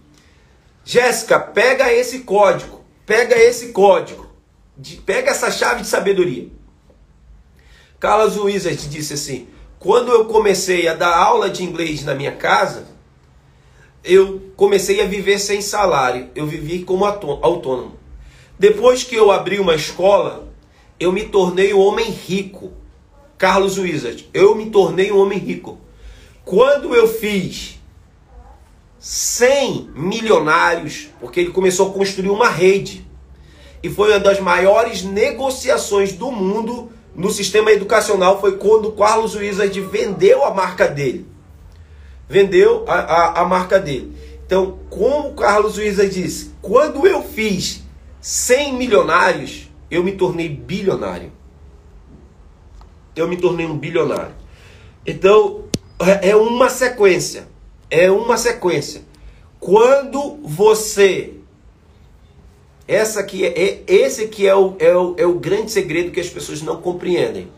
Jéssica, pega esse código, pega esse código, de, pega essa chave de sabedoria. Carlos Wizard disse assim: quando eu comecei a dar aula de inglês na minha casa, eu comecei a viver sem salário, eu vivi como autônomo. Depois que eu abri uma escola, eu me tornei um homem rico. Carlos Wizard, eu me tornei um homem rico. Quando eu fiz 100 milionários, porque ele começou a construir uma rede, e foi uma das maiores negociações do mundo no sistema educacional foi quando o Carlos Wizard vendeu a marca dele. Vendeu a, a, a marca dele. Então, como o Carlos Wizard disse, quando eu fiz 100 milionários, eu me tornei bilionário. Eu me tornei um bilionário. Então, é, é uma sequência. É uma sequência. Quando você essa aqui é, é esse que é o, é, o, é o grande segredo que as pessoas não compreendem.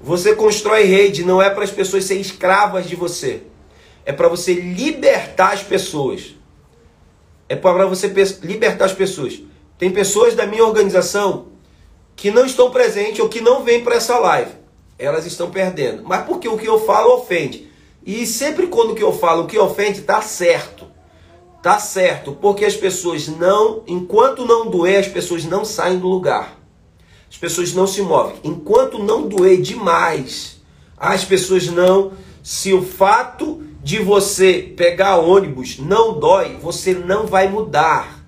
Você constrói rede não é para as pessoas serem escravas de você. É para você libertar as pessoas. É para você libertar as pessoas. Tem pessoas da minha organização que não estão presentes ou que não vêm para essa live. Elas estão perdendo. Mas porque o que eu falo ofende. E sempre quando que eu falo o que ofende está certo. Tá certo, porque as pessoas não, enquanto não doer, as pessoas não saem do lugar. As pessoas não se movem. Enquanto não doer demais, as pessoas não. Se o fato de você pegar ônibus não dói, você não vai mudar.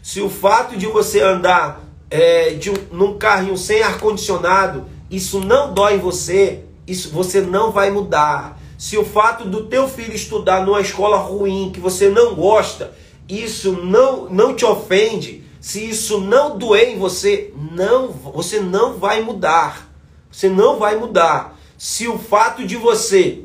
Se o fato de você andar é, de um, num carrinho sem ar condicionado, isso não dói em você, isso você não vai mudar se o fato do teu filho estudar numa escola ruim que você não gosta, isso não, não te ofende, se isso não doer em você, não, você não vai mudar. Você não vai mudar. Se o fato de você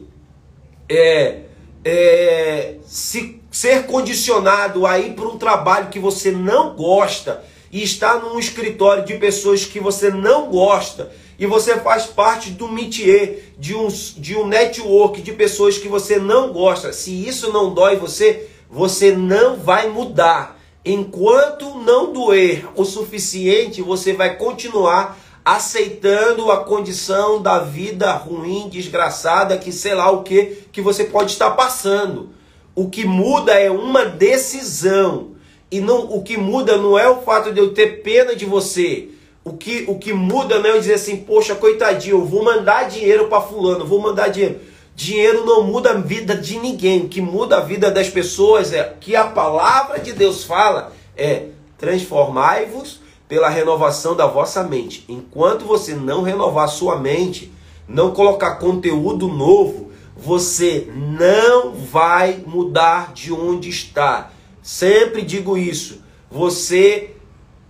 é, é, se, ser condicionado a ir para um trabalho que você não gosta e estar num escritório de pessoas que você não gosta e você faz parte do métier, de um, de um network de pessoas que você não gosta, se isso não dói você, você não vai mudar. Enquanto não doer o suficiente, você vai continuar aceitando a condição da vida ruim, desgraçada, que sei lá o que que você pode estar passando. O que muda é uma decisão. E não, o que muda não é o fato de eu ter pena de você. O que, o que muda não é dizer assim, poxa, coitadinho, eu vou mandar dinheiro para fulano, vou mandar dinheiro. Dinheiro não muda a vida de ninguém. O que muda a vida das pessoas é que a palavra de Deus fala é transformai-vos pela renovação da vossa mente. Enquanto você não renovar sua mente, não colocar conteúdo novo, você não vai mudar de onde está. Sempre digo isso. Você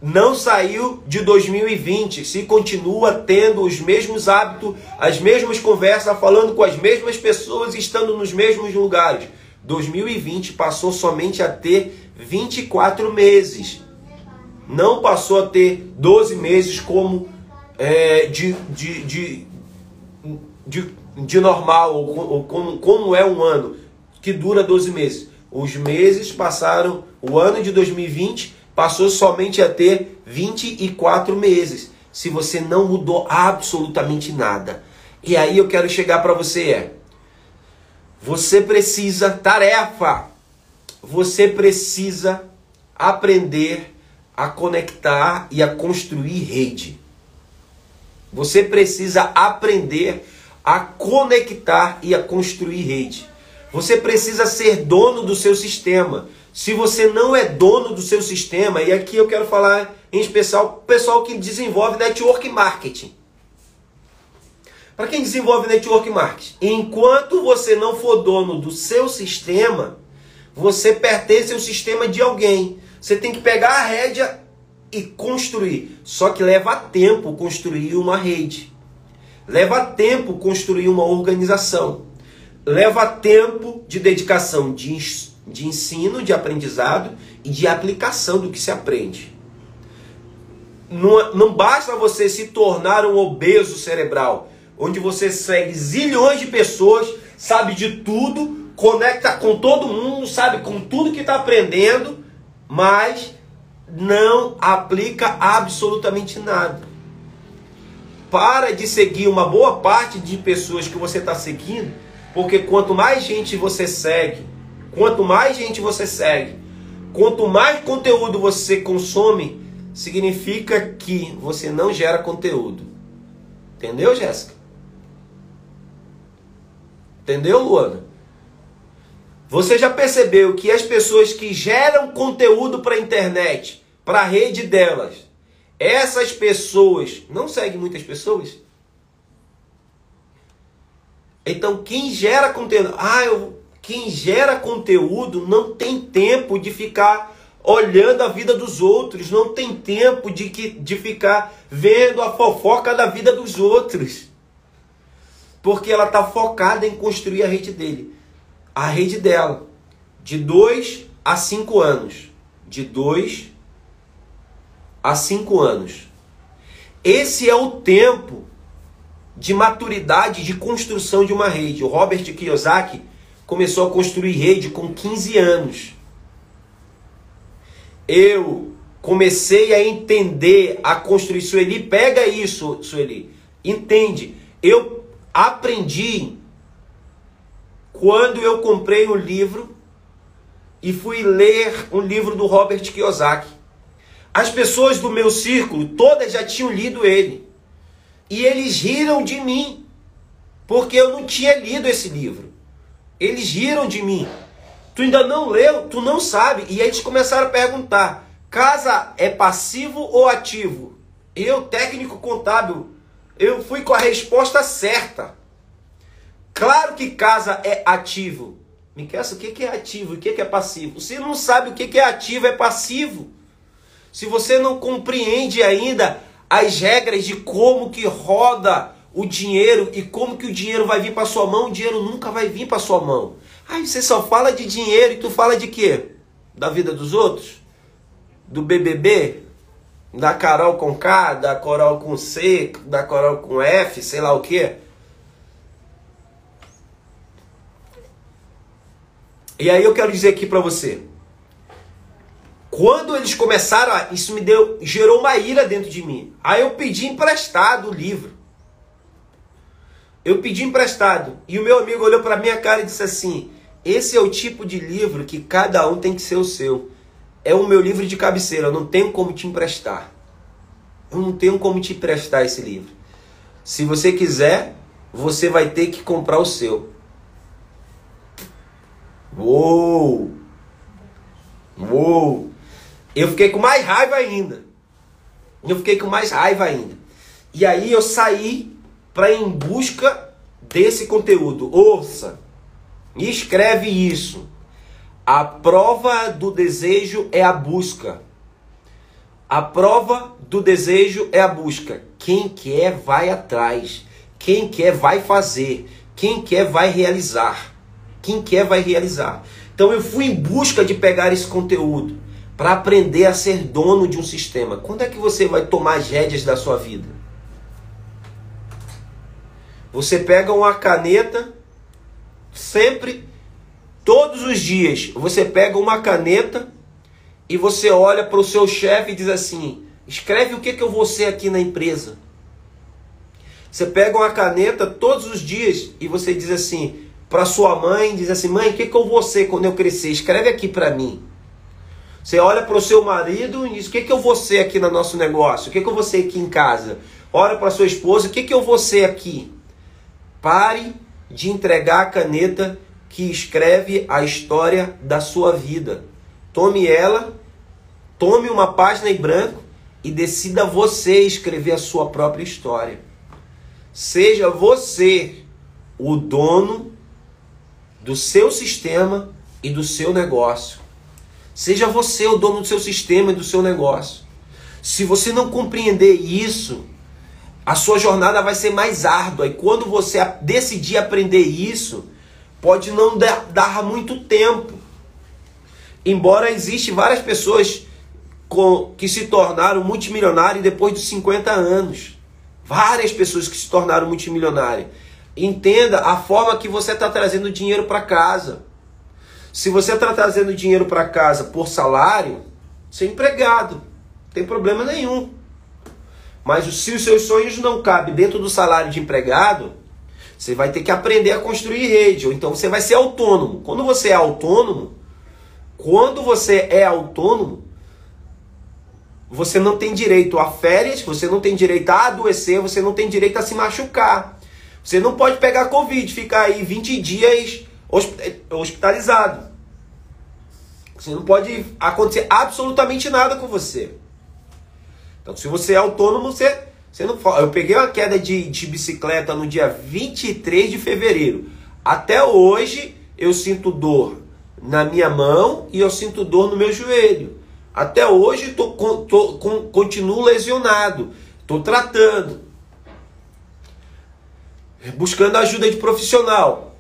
não saiu de 2020, se continua tendo os mesmos hábitos, as mesmas conversas, falando com as mesmas pessoas, estando nos mesmos lugares. 2020 passou somente a ter 24 meses. Não passou a ter 12 meses como é, de, de, de, de, de normal, ou, ou como, como é um ano, que dura 12 meses. Os meses passaram, o ano de 2020 passou somente a ter 24 meses, se você não mudou absolutamente nada. E aí eu quero chegar para você é: você precisa tarefa. Você precisa aprender a conectar e a construir rede. Você precisa aprender a conectar e a construir rede. Você precisa ser dono do seu sistema. Se você não é dono do seu sistema, e aqui eu quero falar em especial o pessoal que desenvolve network marketing. Para quem desenvolve network marketing, enquanto você não for dono do seu sistema, você pertence ao sistema de alguém. Você tem que pegar a rédea e construir. Só que leva tempo construir uma rede. Leva tempo construir uma organização. Leva tempo de dedicação de de ensino, de aprendizado e de aplicação do que se aprende. não, não basta você se tornar um obeso cerebral, onde você segue zilhões de pessoas, sabe de tudo, conecta com todo mundo, sabe com tudo que está aprendendo, mas não aplica absolutamente nada. Para de seguir uma boa parte de pessoas que você está seguindo, porque quanto mais gente você segue, quanto mais gente você segue, quanto mais conteúdo você consome, significa que você não gera conteúdo. Entendeu, Jéssica? Entendeu, Luana? Você já percebeu que as pessoas que geram conteúdo para a internet, para a rede delas, essas pessoas não seguem muitas pessoas? Então, quem gera conteúdo, ah, eu, quem gera conteúdo não tem tempo de ficar olhando a vida dos outros, não tem tempo de, que, de ficar vendo a fofoca da vida dos outros. Porque ela está focada em construir a rede dele. A rede dela. De 2 a 5 anos. De 2 a 5 anos. Esse é o tempo de maturidade de construção de uma rede. O Robert Kiyosaki começou a construir rede com 15 anos eu comecei a entender, a construir. Sueli, pega isso, Sueli. Entende? Eu aprendi quando eu comprei um livro e fui ler um livro do Robert Kiyosaki. As pessoas do meu círculo, todas já tinham lido ele. E eles riram de mim, porque eu não tinha lido esse livro. Eles riram de mim. Tu ainda não leu, tu não sabe. E aí eles começaram a perguntar: casa é passivo ou ativo? Eu, técnico contábil, eu fui com a resposta certa. Claro que casa é ativo. Miquel, o que é ativo e o que é passivo? Você não sabe o que é ativo e passivo. Se você não compreende ainda as regras de como que roda o dinheiro e como que o dinheiro vai vir para sua mão, o dinheiro nunca vai vir para sua mão. Aí você só fala de dinheiro e tu fala de quê? Da vida dos outros? Do BBB? Da Carol com K, da Coral com C, da Coral com F, sei lá o quê? E aí eu quero dizer aqui para você. Quando eles começaram, isso me deu, gerou uma ira dentro de mim. Aí eu pedi emprestado o livro. Eu pedi emprestado e o meu amigo olhou para minha cara e disse assim: esse é o tipo de livro que cada um tem que ser o seu. É o meu livro de cabeceira, eu não tenho como te emprestar. Eu não tenho como te emprestar esse livro. Se você quiser, você vai ter que comprar o seu. Uou! Uou! Eu fiquei com mais raiva ainda. Eu fiquei com mais raiva ainda. E aí eu saí para em busca desse conteúdo. Ouça! Escreve isso. A prova do desejo é a busca. A prova do desejo é a busca. Quem quer vai atrás. Quem quer vai fazer. Quem quer vai realizar. Quem quer vai realizar. Então eu fui em busca de pegar esse conteúdo para aprender a ser dono de um sistema. Quando é que você vai tomar as rédeas da sua vida? Você pega uma caneta Sempre, todos os dias, você pega uma caneta e você olha para o seu chefe e diz assim: escreve o que, que eu vou ser aqui na empresa. Você pega uma caneta todos os dias e você diz assim para sua mãe, diz assim: "Mãe, o que que eu vou ser quando eu crescer? Escreve aqui para mim". Você olha para o seu marido e diz: "O que que eu vou ser aqui no nosso negócio? O que que eu vou ser aqui em casa?". Olha para sua esposa: "O que que eu vou ser aqui?". Pare de entregar a caneta que escreve a história da sua vida. Tome ela, tome uma página em branco e decida você escrever a sua própria história. Seja você o dono do seu sistema e do seu negócio. Seja você o dono do seu sistema e do seu negócio. Se você não compreender isso, a sua jornada vai ser mais árdua. E quando você decidir aprender isso, pode não dar muito tempo. Embora existe várias pessoas que se tornaram multimilionários depois dos 50 anos. Várias pessoas que se tornaram multimilionárias. Entenda a forma que você está trazendo dinheiro para casa. Se você está trazendo dinheiro para casa por salário, você é empregado. Não tem problema nenhum. Mas se os seus sonhos não cabem dentro do salário de empregado, você vai ter que aprender a construir rede. Ou então você vai ser autônomo. Quando você é autônomo, quando você é autônomo, você não tem direito a férias, você não tem direito a adoecer, você não tem direito a se machucar. Você não pode pegar Covid, ficar aí 20 dias hospitalizado. Você não pode acontecer absolutamente nada com você. Então, se você é autônomo, você, você não Eu peguei uma queda de, de bicicleta no dia 23 de fevereiro. Até hoje, eu sinto dor na minha mão e eu sinto dor no meu joelho. Até hoje, tô, tô, tô continuo lesionado. Estou tratando. Buscando ajuda de profissional.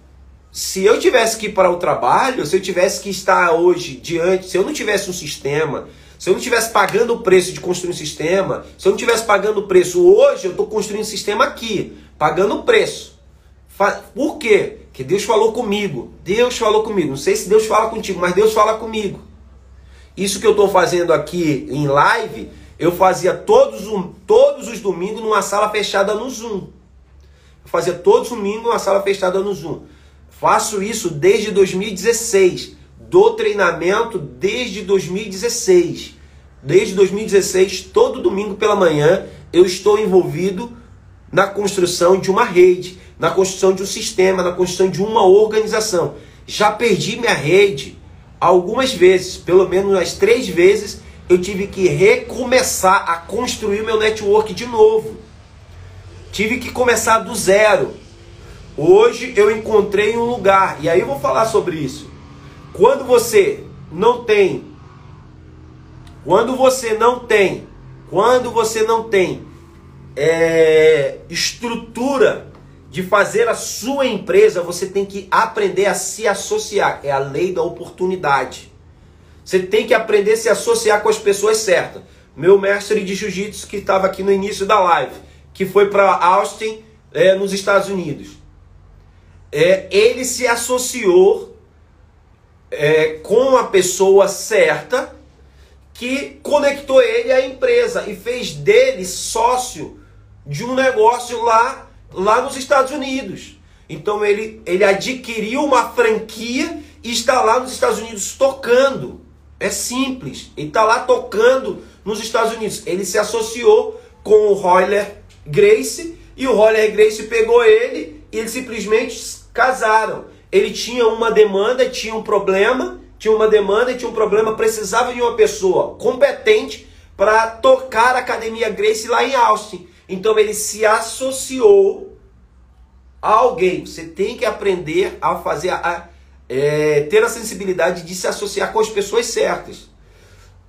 Se eu tivesse que ir para o trabalho, se eu tivesse que estar hoje diante, se eu não tivesse um sistema, se eu não estivesse pagando o preço de construir um sistema, se eu não estivesse pagando o preço hoje, eu estou construindo um sistema aqui, pagando o preço. Por quê? Que Deus falou comigo. Deus falou comigo. Não sei se Deus fala contigo, mas Deus fala comigo. Isso que eu estou fazendo aqui em live, eu fazia todos, todos os domingos numa sala fechada no Zoom. Eu fazia todos os domingos numa sala fechada no Zoom. Faço isso desde 2016 do treinamento desde 2016. Desde 2016, todo domingo pela manhã, eu estou envolvido na construção de uma rede, na construção de um sistema, na construção de uma organização. Já perdi minha rede algumas vezes, pelo menos umas três vezes, eu tive que recomeçar a construir meu network de novo. Tive que começar do zero. Hoje eu encontrei um lugar, e aí eu vou falar sobre isso. Quando você não tem, quando você não tem, quando você não tem é, estrutura de fazer a sua empresa, você tem que aprender a se associar. É a lei da oportunidade. Você tem que aprender a se associar com as pessoas certas. Meu mestre de jiu-jitsu que estava aqui no início da live, que foi para Austin, é, nos Estados Unidos. É, ele se associou é, com a pessoa certa que conectou ele à empresa e fez dele sócio de um negócio lá, lá nos Estados Unidos. Então ele, ele adquiriu uma franquia e está lá nos Estados Unidos tocando. É simples. Ele está lá tocando nos Estados Unidos. Ele se associou com o Royler Grace e o Royler Grace pegou ele e eles simplesmente casaram ele tinha uma demanda, tinha um problema, tinha uma demanda e tinha um problema, precisava de uma pessoa competente para tocar a Academia Grace lá em Austin. Então ele se associou a alguém. Você tem que aprender a fazer, a, é, ter a sensibilidade de se associar com as pessoas certas.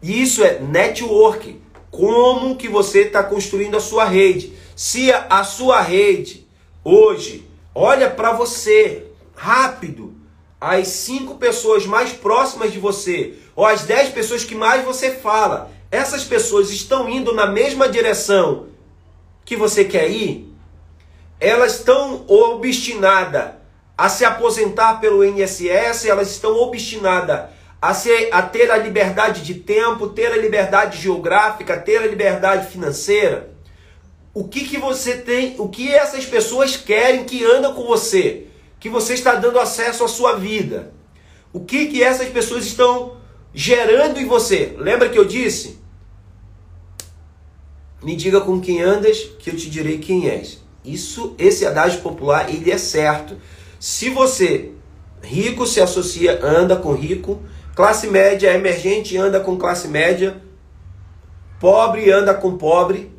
Isso é network. Como que você está construindo a sua rede? Se a, a sua rede hoje olha para você, rápido as cinco pessoas mais próximas de você, ou as dez pessoas que mais você fala, essas pessoas estão indo na mesma direção que você quer ir? Elas estão obstinadas a se aposentar pelo INSS, elas estão obstinadas a, ser, a ter a liberdade de tempo, ter a liberdade geográfica, ter a liberdade financeira. O que, que você tem, o que essas pessoas querem que andam com você? que você está dando acesso à sua vida. O que que essas pessoas estão gerando em você? Lembra que eu disse? Me diga com quem andas, que eu te direi quem és. Isso, esse adágio popular, ele é certo. Se você rico se associa, anda com rico, classe média emergente anda com classe média, pobre anda com pobre,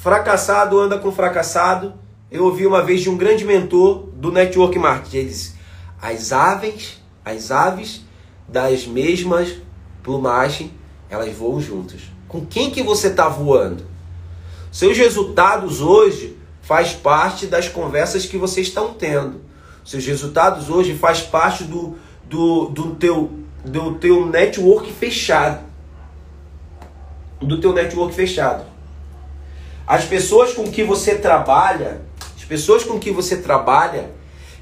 fracassado anda com fracassado, eu ouvi uma vez de um grande mentor do network marketing. Ele disse: as aves, as aves das mesmas plumagem, elas voam juntas. Com quem que você está voando? Seus resultados hoje faz parte das conversas que vocês estão tendo. Seus resultados hoje faz parte do, do, do teu do teu network fechado. Do teu network fechado. As pessoas com que você trabalha, as pessoas com que você trabalha,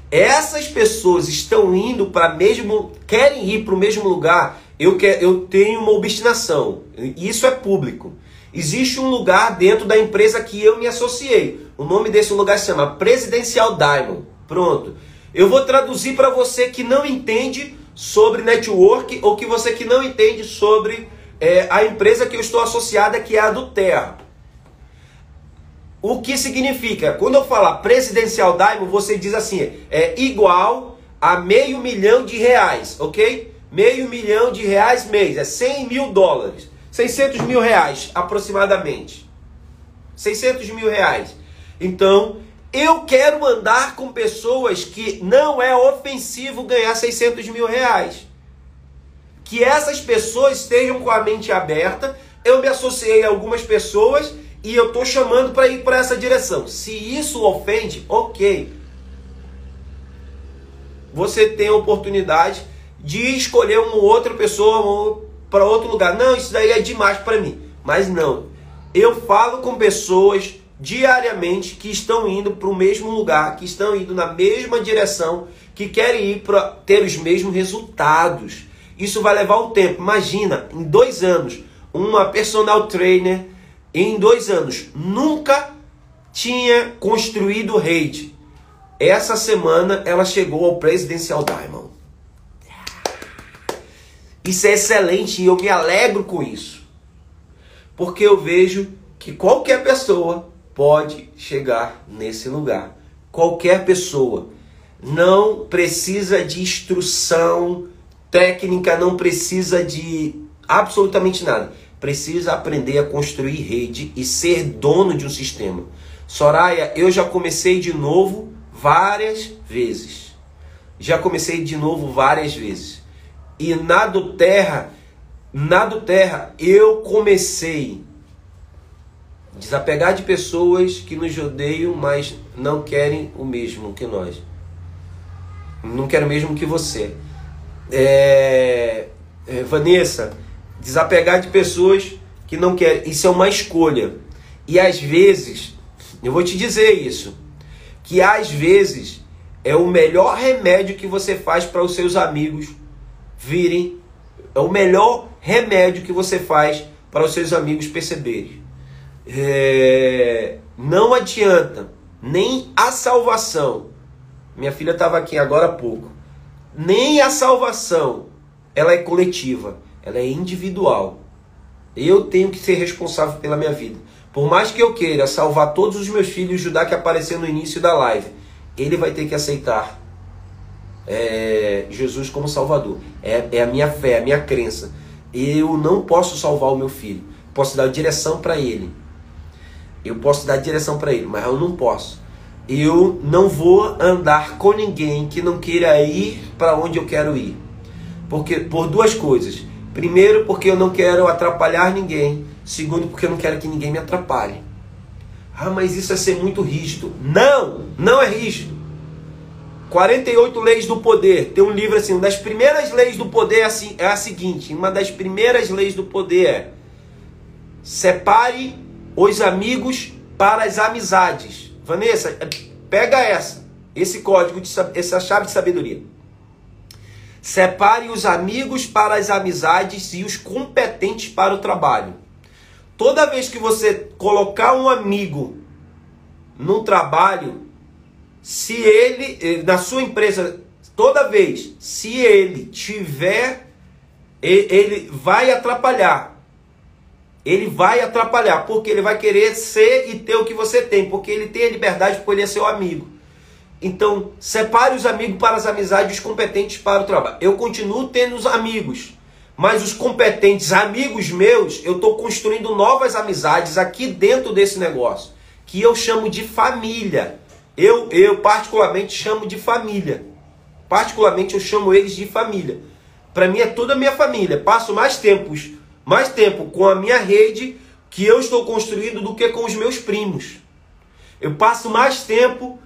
essas pessoas estão indo para mesmo, querem ir para o mesmo lugar. Eu, quer, eu tenho uma obstinação. Isso é público. Existe um lugar dentro da empresa que eu me associei. O nome desse lugar se chama Presidencial Diamond. Pronto. Eu vou traduzir para você que não entende sobre network ou que você que não entende sobre é, a empresa que eu estou associada, que é a do Terra. O que significa? Quando eu falar Presidencial Diamond, você diz assim, é igual a meio milhão de reais, ok? Meio milhão de reais mês, é 100 mil dólares. 600 mil reais, aproximadamente. 600 mil reais. Então, eu quero andar com pessoas que não é ofensivo ganhar 600 mil reais. Que essas pessoas estejam com a mente aberta. Eu me associei a algumas pessoas e eu estou chamando para ir para essa direção. Se isso ofende, ok. Você tem a oportunidade de escolher uma outra pessoa para outro lugar. Não, isso daí é demais para mim. Mas não. Eu falo com pessoas diariamente que estão indo para o mesmo lugar, que estão indo na mesma direção, que querem ir para ter os mesmos resultados. Isso vai levar um tempo. Imagina, em dois anos, uma personal trainer, em dois anos, nunca tinha construído rede. Essa semana ela chegou ao Presidencial Diamond. Isso é excelente e eu me alegro com isso. Porque eu vejo que qualquer pessoa pode chegar nesse lugar. Qualquer pessoa. Não precisa de instrução técnica, não precisa de absolutamente nada. Precisa aprender a construir rede e ser dono de um sistema. Soraya, eu já comecei de novo várias vezes. Já comecei de novo várias vezes. E na do terra, na do terra, eu comecei desapegar de pessoas que nos odeiam, mas não querem o mesmo que nós. Não quero o mesmo que você. É, é, Vanessa, desapegar de pessoas que não querem. Isso é uma escolha. E às vezes, eu vou te dizer isso, que às vezes é o melhor remédio que você faz para os seus amigos virem é o melhor remédio que você faz para os seus amigos perceberem. É, não adianta nem a salvação. Minha filha estava aqui agora há pouco. Nem a salvação ela é coletiva, ela é individual. Eu tenho que ser responsável pela minha vida. Por mais que eu queira salvar todos os meus filhos, Judá que apareceu no início da live, ele vai ter que aceitar é, Jesus como Salvador. É, é a minha fé, a minha crença. Eu não posso salvar o meu filho. Posso dar direção para ele. Eu posso dar direção para ele, mas eu não posso. Eu não vou andar com ninguém que não queira ir para onde eu quero ir. Porque por duas coisas. Primeiro, porque eu não quero atrapalhar ninguém. Segundo, porque eu não quero que ninguém me atrapalhe. Ah, mas isso é ser muito rígido. Não, não é rígido. 48 leis do poder. Tem um livro assim, uma das primeiras leis do poder é, é a seguinte, uma das primeiras leis do poder é separe os amigos para as amizades. Vanessa, pega essa, esse código, de, essa chave de sabedoria. Separe os amigos para as amizades e os competentes para o trabalho. Toda vez que você colocar um amigo no trabalho, se ele, eh, na sua empresa, toda vez, se ele tiver, ele vai atrapalhar. Ele vai atrapalhar, porque ele vai querer ser e ter o que você tem, porque ele tem a liberdade de escolher seu amigo. Então, separe os amigos para as amizades e os competentes para o trabalho. Eu continuo tendo os amigos, mas os competentes amigos meus, eu estou construindo novas amizades aqui dentro desse negócio, que eu chamo de família. Eu, eu particularmente chamo de família. Particularmente eu chamo eles de família. Para mim é toda a minha família. Passo mais tempos, mais tempo com a minha rede que eu estou construindo do que com os meus primos. Eu passo mais tempo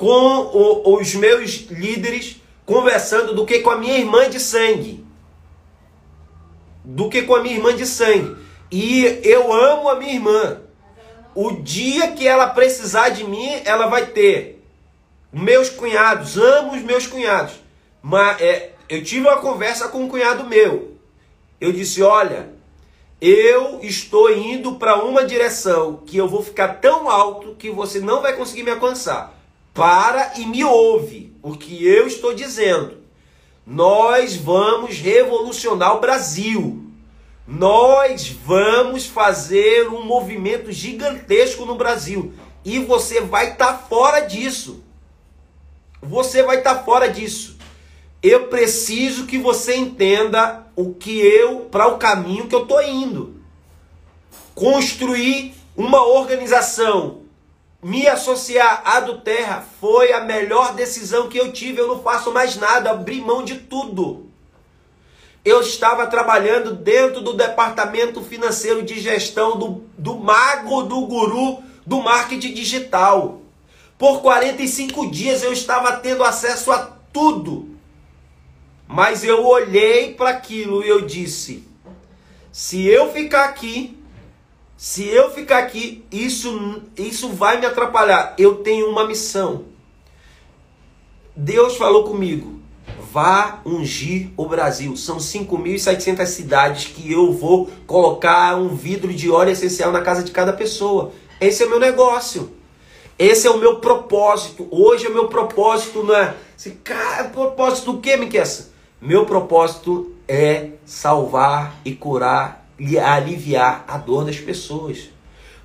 com o, os meus líderes conversando do que com a minha irmã de sangue. do que com a minha irmã de sangue. E eu amo a minha irmã. O dia que ela precisar de mim, ela vai ter. Meus cunhados, amo os meus cunhados. Mas é, eu tive uma conversa com um cunhado meu. Eu disse: Olha, eu estou indo para uma direção que eu vou ficar tão alto que você não vai conseguir me alcançar. Para e me ouve o que eu estou dizendo. Nós vamos revolucionar o Brasil. Nós vamos fazer um movimento gigantesco no Brasil. E você vai estar tá fora disso. Você vai estar tá fora disso. Eu preciso que você entenda o que eu, para o caminho que eu estou indo. Construir uma organização, me associar à do Terra foi a melhor decisão que eu tive. Eu não faço mais nada, abri mão de tudo. Eu estava trabalhando dentro do departamento financeiro de gestão do, do mago, do guru do marketing digital. Por 45 dias eu estava tendo acesso a tudo. Mas eu olhei para aquilo e eu disse: se eu ficar aqui, se eu ficar aqui, isso, isso vai me atrapalhar. Eu tenho uma missão. Deus falou comigo: vá ungir o Brasil. São 5.700 cidades que eu vou colocar um vidro de óleo essencial na casa de cada pessoa. Esse é o meu negócio. Esse é o meu propósito. Hoje é o meu propósito, não é? Cara, propósito do que, Miquessa? Meu propósito é salvar e curar e aliviar a dor das pessoas.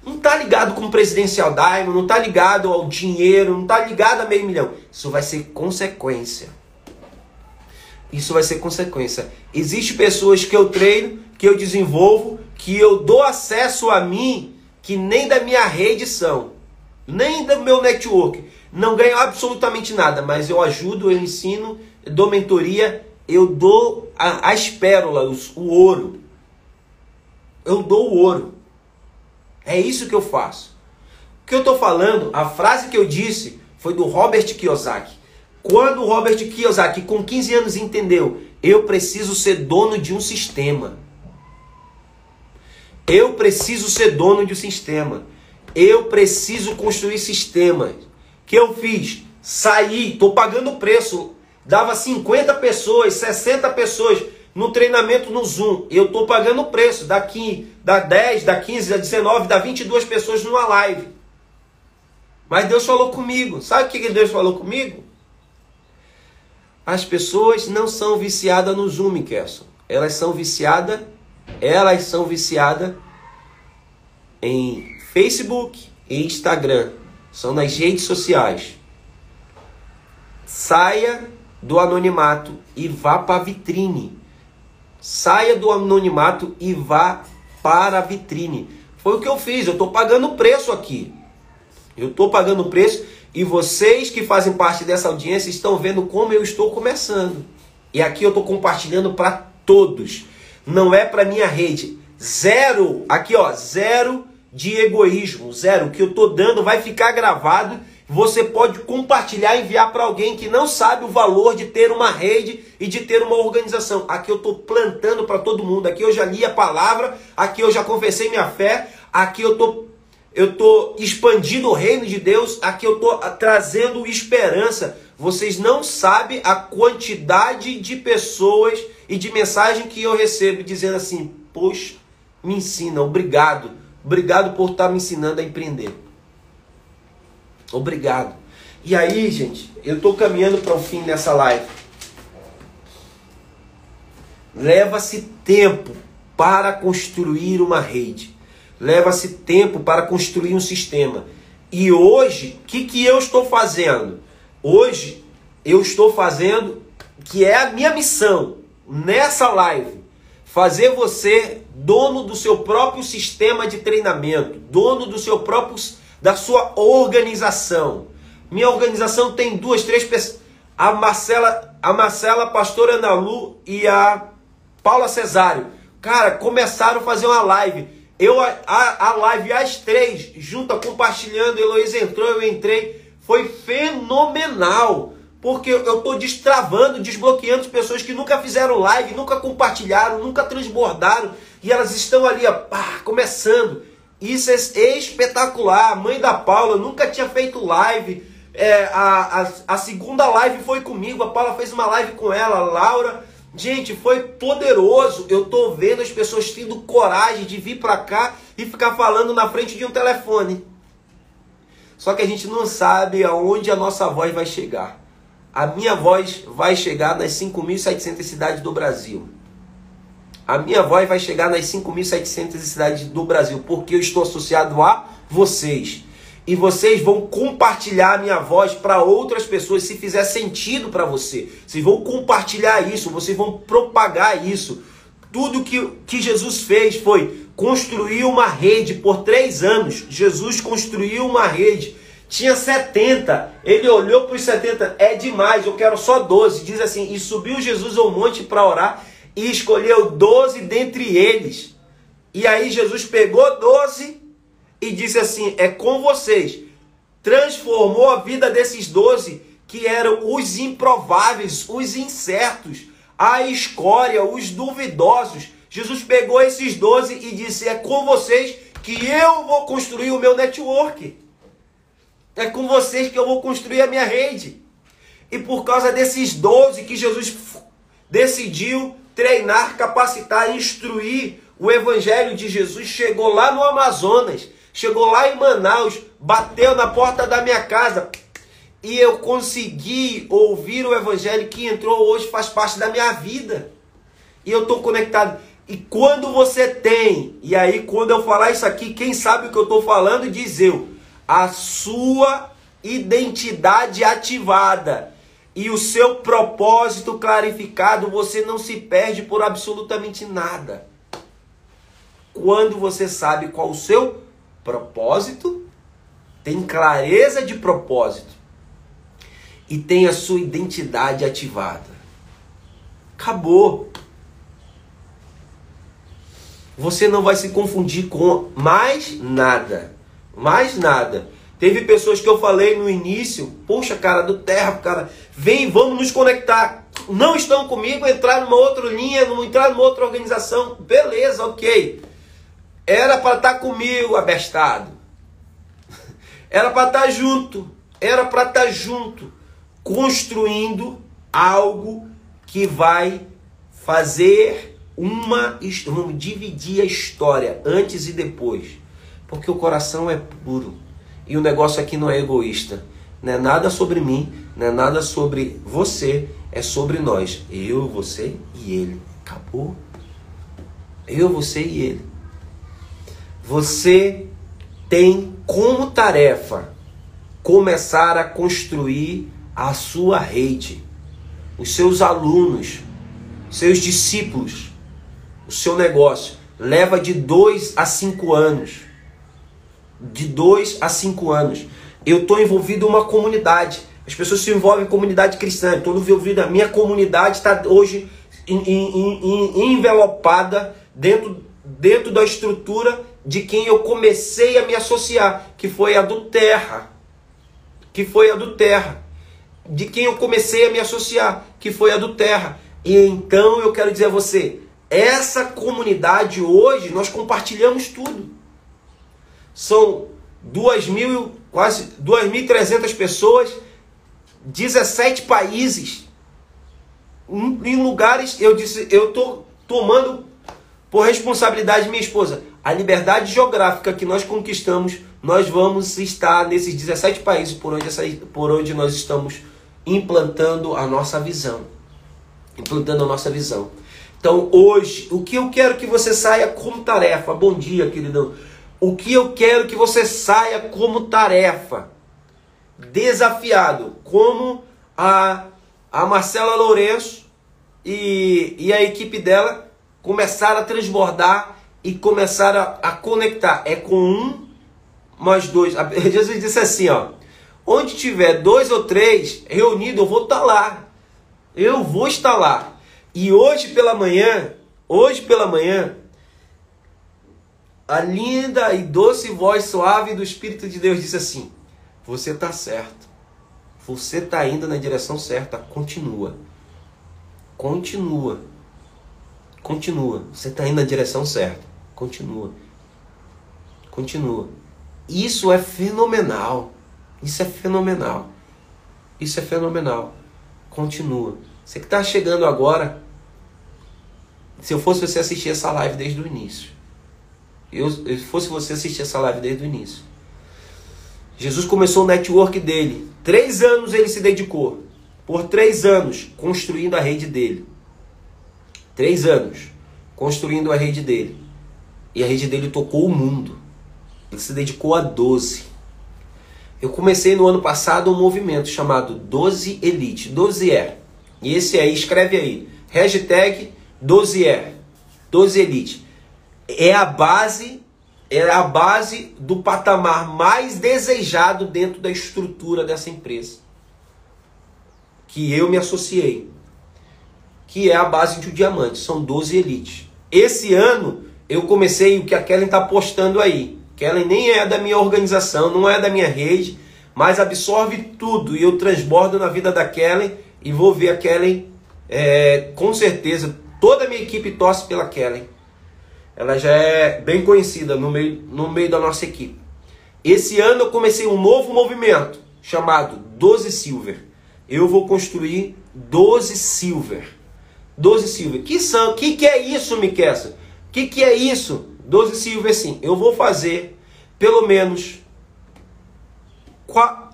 Não está ligado com o presidencial daimo, não está ligado ao dinheiro, não está ligado a meio milhão. Isso vai ser consequência. Isso vai ser consequência. Existem pessoas que eu treino, que eu desenvolvo, que eu dou acesso a mim, que nem da minha rede são nem do meu network. Não ganho absolutamente nada, mas eu ajudo, eu ensino, dou mentoria, eu dou a, as pérolas, o ouro. Eu dou o ouro. É isso que eu faço. O que eu estou falando, a frase que eu disse foi do Robert Kiyosaki. Quando o Robert Kiyosaki, com 15 anos, entendeu, eu preciso ser dono de um sistema. Eu preciso ser dono de um sistema. Eu preciso construir sistemas. que eu fiz? Saí, estou pagando o preço. Dava 50 pessoas, 60 pessoas no treinamento no Zoom. Eu estou pagando o preço. Daqui, da 10, da 15, da 19, da 22 pessoas numa live. Mas Deus falou comigo. Sabe o que Deus falou comigo? As pessoas não são viciadas no Zoom, Kerson. Elas são viciadas, elas são viciadas em Facebook e Instagram. São nas redes sociais. Saia do anonimato e vá para a vitrine. Saia do anonimato e vá para a vitrine. Foi o que eu fiz. Eu estou pagando preço aqui. Eu estou pagando preço e vocês que fazem parte dessa audiência estão vendo como eu estou começando. E aqui eu estou compartilhando para todos. Não é para minha rede. Zero. Aqui ó, zero de egoísmo, zero. O que eu estou dando vai ficar gravado. Você pode compartilhar enviar para alguém que não sabe o valor de ter uma rede e de ter uma organização. Aqui eu estou plantando para todo mundo. Aqui eu já li a palavra, aqui eu já confessei minha fé, aqui eu estou eu estou expandindo o reino de Deus, aqui eu estou trazendo esperança. Vocês não sabem a quantidade de pessoas e de mensagem que eu recebo dizendo assim: Poxa, me ensina, obrigado Obrigado por estar me ensinando a empreender. Obrigado. E aí, gente, eu estou caminhando para o fim dessa live. Leva-se tempo para construir uma rede. Leva-se tempo para construir um sistema. E hoje, o que, que eu estou fazendo? Hoje, eu estou fazendo, que é a minha missão, nessa live, fazer você dono do seu próprio sistema de treinamento, dono do seu próprio da sua organização. Minha organização tem duas, três pessoas. A Marcela, a Marcela Pastora Ana Lu e a Paula Cesário. Cara, começaram a fazer uma live. Eu a, a, a live às três, junta compartilhando, Heloísa entrou, eu entrei. Foi fenomenal. porque eu estou destravando, desbloqueando pessoas que nunca fizeram live, nunca compartilharam, nunca transbordaram e elas estão ali, ó, pá, começando. Isso é espetacular. A mãe da Paula nunca tinha feito live. É, a, a, a segunda live foi comigo. A Paula fez uma live com ela, Laura. Gente, foi poderoso. Eu tô vendo as pessoas tendo coragem de vir para cá e ficar falando na frente de um telefone. Só que a gente não sabe aonde a nossa voz vai chegar a minha voz vai chegar nas 5.700 cidades do Brasil. A minha voz vai chegar nas 5.700 cidades do Brasil, porque eu estou associado a vocês. E vocês vão compartilhar a minha voz para outras pessoas, se fizer sentido para você. Vocês vão compartilhar isso, vocês vão propagar isso. Tudo que, que Jesus fez foi construir uma rede por três anos. Jesus construiu uma rede tinha 70. Ele olhou para os 70, é demais, eu quero só 12. Diz assim: E subiu Jesus ao monte para orar e escolheu 12 dentre eles. E aí Jesus pegou 12 e disse assim: É com vocês. Transformou a vida desses 12 que eram os improváveis, os incertos, a escória, os duvidosos. Jesus pegou esses 12 e disse: É com vocês que eu vou construir o meu network. É com vocês que eu vou construir a minha rede. E por causa desses 12 que Jesus decidiu treinar, capacitar, instruir, o evangelho de Jesus chegou lá no Amazonas, chegou lá em Manaus, bateu na porta da minha casa e eu consegui ouvir o evangelho que entrou hoje, faz parte da minha vida. E eu estou conectado. E quando você tem, e aí quando eu falar isso aqui, quem sabe o que eu estou falando, diz eu a sua identidade ativada e o seu propósito clarificado, você não se perde por absolutamente nada. Quando você sabe qual o seu propósito, tem clareza de propósito e tem a sua identidade ativada. Acabou. Você não vai se confundir com mais nada. Mais nada. Teve pessoas que eu falei no início, poxa, cara, do terra, cara, vem, vamos nos conectar. Não estão comigo, entrar numa outra linha, entrar numa outra organização. Beleza, ok. Era para estar tá comigo, abestado. <laughs> Era para estar tá junto. Era para estar tá junto. Construindo algo que vai fazer uma. Vamos dividir a história antes e depois porque o coração é puro. E o negócio aqui não é egoísta. Não é nada sobre mim, não é nada sobre você, é sobre nós. Eu, você e ele. Acabou. Eu, você e ele. Você tem como tarefa começar a construir a sua rede, os seus alunos, seus discípulos, o seu negócio. Leva de dois a cinco anos de 2 a 5 anos. Eu estou envolvido em uma comunidade. As pessoas se envolvem em comunidade cristã. Estou envolvido. A minha comunidade está hoje envelopada dentro, dentro da estrutura de quem eu comecei a me associar, que foi a do Terra. Que foi a do Terra. De quem eu comecei a me associar, que foi a do Terra. E então eu quero dizer a você, essa comunidade hoje nós compartilhamos tudo são 2 mil, quase 2.300 pessoas, 17 países. Em lugares, eu disse, eu estou tomando por responsabilidade minha esposa. A liberdade geográfica que nós conquistamos, nós vamos estar nesses 17 países por onde, essa, por onde nós estamos implantando a nossa visão. Implantando a nossa visão. Então, hoje, o que eu quero que você saia como tarefa. Bom dia, queridão o que eu quero que você saia como tarefa, desafiado, como a, a Marcela Lourenço e, e a equipe dela começaram a transbordar e começaram a, a conectar. É com um mais dois. <laughs> Jesus disse assim, ó. Onde tiver dois ou três reunidos, eu vou estar tá lá. Eu vou estar lá. E hoje pela manhã, hoje pela manhã, a linda e doce voz suave do Espírito de Deus disse assim: Você está certo. Você está indo na direção certa. Continua. Continua. Continua. Você está indo na direção certa. Continua. Continua. Isso é fenomenal. Isso é fenomenal. Isso é fenomenal. Continua. Você que está chegando agora, se eu fosse você assistir essa live desde o início. Eu, se fosse você assistir essa live desde o início. Jesus começou o network dele. Três anos ele se dedicou. Por três anos, construindo a rede dele. Três anos, construindo a rede dele. E a rede dele tocou o mundo. Ele se dedicou a 12. Eu comecei no ano passado um movimento chamado 12 Elite, 12 é. E esse aí, escreve aí, hashtag 12 é, 12 Elite. É a base, é a base do patamar mais desejado dentro da estrutura dessa empresa. Que eu me associei. Que é a base de um diamante, são 12 Elite. Esse ano eu comecei o que a Kellen está postando aí. Kellen nem é da minha organização, não é da minha rede, mas absorve tudo e eu transbordo na vida da Kellen e vou ver a Kellen é, com certeza. Toda a minha equipe torce pela Kellen. Ela já é bem conhecida no meio, no meio da nossa equipe. Esse ano eu comecei um novo movimento chamado 12 Silver. Eu vou construir 12 Silver. 12 Silver. Que são? Que que é isso, Miquessa? Que que é isso? 12 Silver sim. Eu vou fazer pelo menos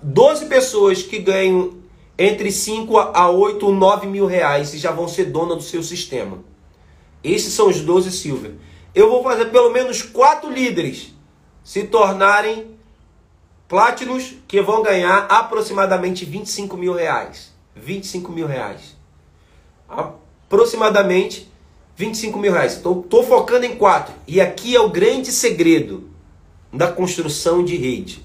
12 pessoas que ganham entre 5 a 8 ou 9 mil reais e já vão ser dona do seu sistema. Esses são os 12 Silver. Eu vou fazer pelo menos 4 líderes se tornarem Platinus que vão ganhar aproximadamente 25 mil reais. 25 mil reais. Aproximadamente 25 mil reais. Estou focando em 4. E aqui é o grande segredo da construção de rede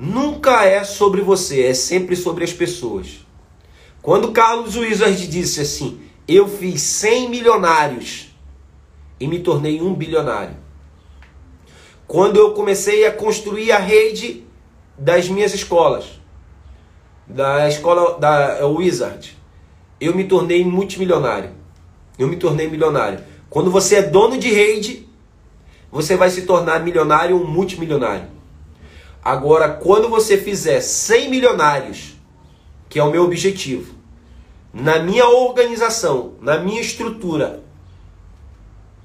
nunca é sobre você, é sempre sobre as pessoas. Quando Carlos Wizard disse assim: Eu fiz 100 milionários e me tornei um bilionário. Quando eu comecei a construir a rede das minhas escolas, da escola da Wizard, eu me tornei multimilionário. Eu me tornei milionário. Quando você é dono de rede, você vai se tornar milionário ou multimilionário. Agora, quando você fizer 100 milionários, que é o meu objetivo, na minha organização, na minha estrutura,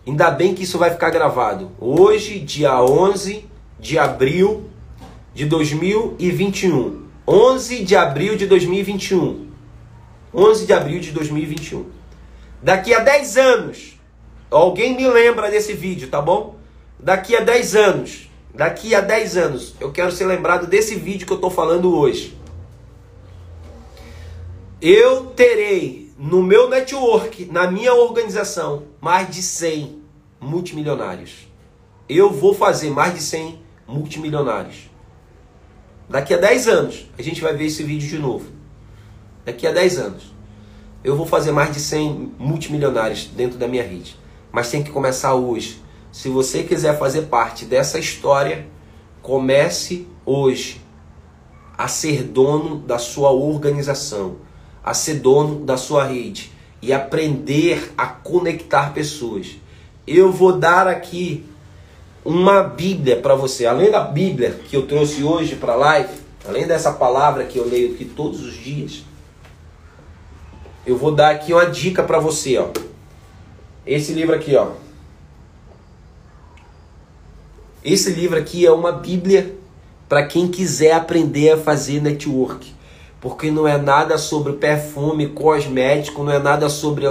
ainda bem que isso vai ficar gravado. Hoje, dia 11 de abril de 2021. 11 de abril de 2021. 11 de abril de 2021. Daqui a 10 anos, alguém me lembra desse vídeo, tá bom? Daqui a 10 anos, Daqui a 10 anos, eu quero ser lembrado desse vídeo que eu estou falando hoje. Eu terei no meu network, na minha organização, mais de 100 multimilionários. Eu vou fazer mais de 100 multimilionários. Daqui a 10 anos, a gente vai ver esse vídeo de novo. Daqui a 10 anos, eu vou fazer mais de 100 multimilionários dentro da minha rede. Mas tem que começar hoje. Se você quiser fazer parte dessa história, comece hoje a ser dono da sua organização, a ser dono da sua rede e aprender a conectar pessoas. Eu vou dar aqui uma Bíblia para você, além da Bíblia que eu trouxe hoje para a live, além dessa palavra que eu leio aqui todos os dias, eu vou dar aqui uma dica para você, ó. Esse livro aqui, ó. Esse livro aqui é uma Bíblia para quem quiser aprender a fazer network. Porque não é nada sobre perfume, cosmético, não é nada sobre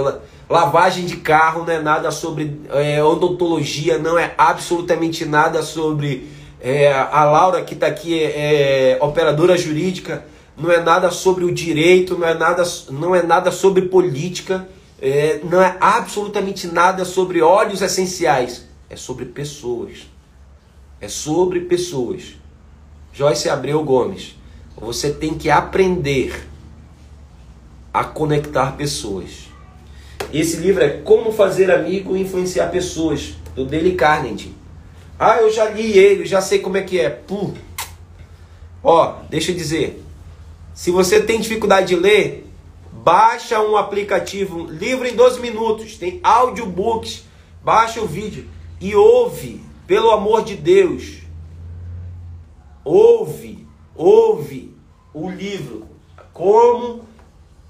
lavagem de carro, não é nada sobre é, odontologia, não é absolutamente nada sobre é, a Laura que está aqui, é, operadora jurídica, não é nada sobre o direito, não é nada, não é nada sobre política, é, não é absolutamente nada sobre óleos essenciais, é sobre pessoas. É sobre pessoas. Joyce Abreu Gomes. Você tem que aprender a conectar pessoas. Esse livro é Como Fazer Amigo e Influenciar Pessoas, do Dale Carnegie. Ah, eu já li ele, já sei como é que é. Pum. Ó, deixa eu dizer. Se você tem dificuldade de ler, baixa um aplicativo, livro em 12 minutos, tem audiobooks, baixa o vídeo e ouve, pelo amor de Deus. Ouve, ouve o livro. Como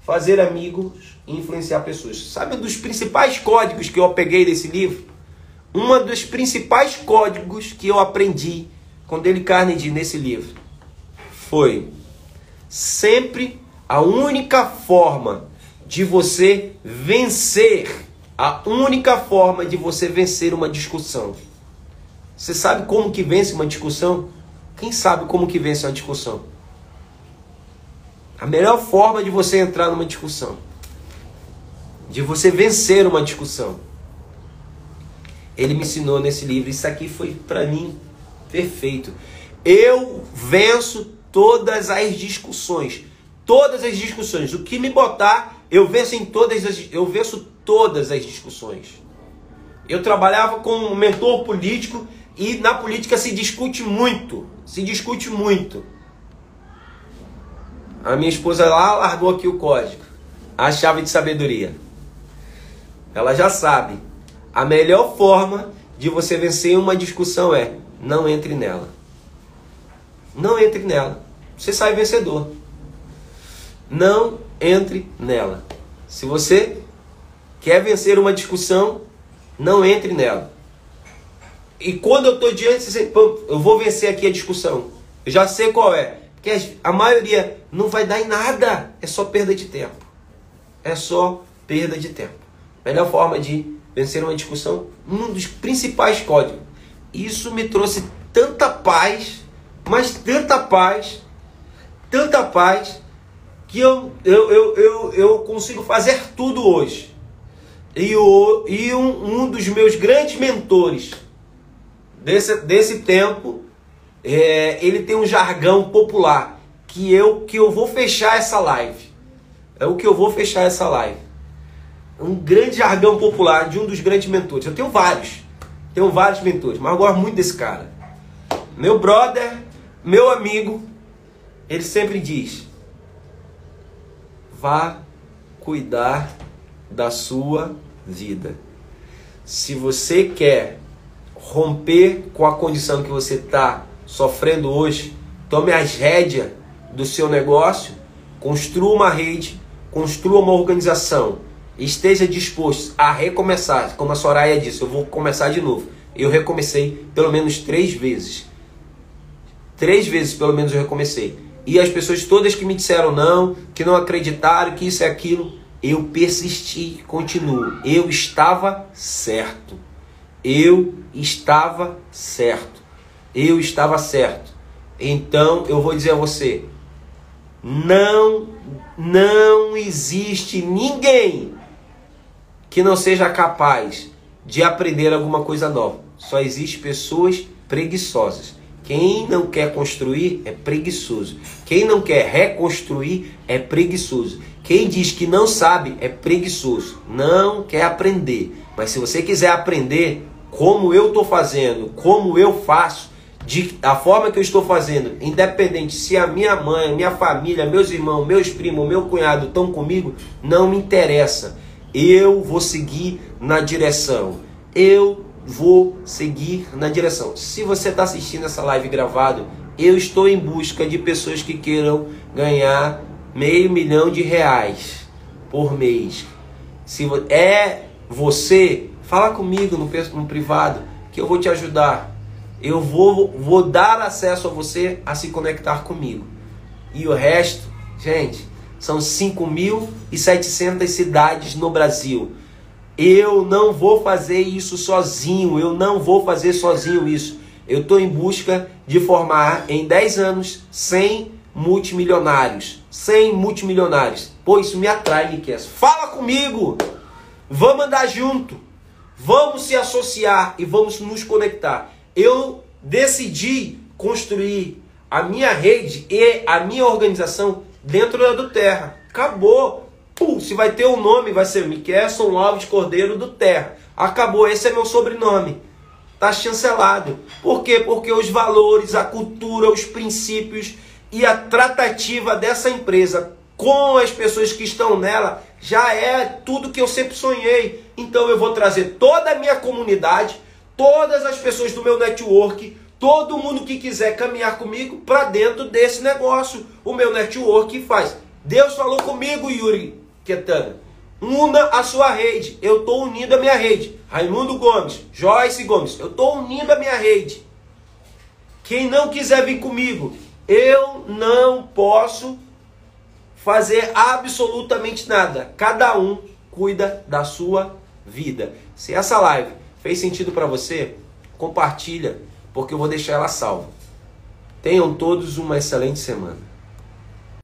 fazer amigos e influenciar pessoas. Sabe dos principais códigos que eu peguei desse livro? Um dos principais códigos que eu aprendi com Dale Carnegie nesse livro foi sempre a única forma de você vencer, a única forma de você vencer uma discussão. Você sabe como que vence uma discussão? Quem sabe como que vence uma discussão? A melhor forma de você entrar numa discussão, de você vencer uma discussão. Ele me ensinou nesse livro, isso aqui foi para mim perfeito. Eu venço todas as discussões. Todas as discussões. O que me botar, eu venço em todas as eu venço todas as discussões. Eu trabalhava com um mentor político e na política se discute muito, se discute muito. A minha esposa lá largou aqui o código, a chave de sabedoria. Ela já sabe. A melhor forma de você vencer uma discussão é não entre nela. Não entre nela. Você sai vencedor. Não entre nela. Se você quer vencer uma discussão, não entre nela. E quando eu estou diante, eu vou vencer aqui a discussão. Eu já sei qual é. Porque a maioria não vai dar em nada. É só perda de tempo. É só perda de tempo. Melhor forma de vencer uma discussão, um dos principais códigos. Isso me trouxe tanta paz, mas tanta paz, tanta paz, que eu, eu, eu, eu, eu consigo fazer tudo hoje. E, o, e um, um dos meus grandes mentores desse, desse tempo, é, ele tem um jargão popular que eu, que eu vou fechar essa live. É o que eu vou fechar essa live. Um grande jargão popular de um dos grandes mentores. Eu tenho vários. Tenho vários mentores, mas eu gosto muito desse cara. Meu brother, meu amigo, ele sempre diz: vá cuidar da sua vida. Se você quer romper com a condição que você está sofrendo hoje, tome as rédeas do seu negócio, construa uma rede, construa uma organização, esteja disposto a recomeçar, como a Soraya disse, eu vou começar de novo. Eu recomecei pelo menos três vezes. Três vezes pelo menos eu recomecei. E as pessoas todas que me disseram não, que não acreditaram, que isso é aquilo, eu persisti, continuo. Eu estava certo. Eu estava certo. Eu estava certo. Então eu vou dizer a você: não, não existe ninguém que não seja capaz de aprender alguma coisa nova. Só existe pessoas preguiçosas. Quem não quer construir é preguiçoso. Quem não quer reconstruir é preguiçoso. Quem diz que não sabe é preguiçoso. Não quer aprender. Mas se você quiser aprender como eu estou fazendo, como eu faço, de, da forma que eu estou fazendo, independente se a minha mãe, minha família, meus irmãos, meus primos, meu cunhado estão comigo, não me interessa. Eu vou seguir na direção. Eu vou seguir na direção. Se você está assistindo essa live gravado, eu estou em busca de pessoas que queiram ganhar meio milhão de reais por mês. Se é você, fala comigo no, no privado que eu vou te ajudar. Eu vou, vou dar acesso a você a se conectar comigo. E o resto, gente, são 5.700 cidades no Brasil. Eu não vou fazer isso sozinho, eu não vou fazer sozinho isso. Eu estou em busca de formar em 10 anos 100 multimilionários. 100 multimilionários. Pô, isso me atrai, Miquel. Fala comigo! Vamos andar junto. Vamos se associar e vamos nos conectar. Eu decidi construir a minha rede e a minha organização dentro da do Terra. Acabou. Pum, se vai ter um nome, vai ser Miquelson Alves Cordeiro do Terra. Acabou, esse é meu sobrenome. Tá chancelado. Por quê? Porque os valores, a cultura, os princípios e a tratativa dessa empresa com as pessoas que estão nela já é tudo que eu sempre sonhei. Então eu vou trazer toda a minha comunidade, todas as pessoas do meu network, todo mundo que quiser caminhar comigo para dentro desse negócio. O meu network faz. Deus falou comigo, Yuri Ketana. Una a sua rede. Eu estou unindo a minha rede. Raimundo Gomes, Joyce Gomes, eu estou unindo a minha rede. Quem não quiser vir comigo, eu não posso fazer absolutamente nada. Cada um cuida da sua vida. Se essa live fez sentido para você, compartilha, porque eu vou deixar ela salva. Tenham todos uma excelente semana.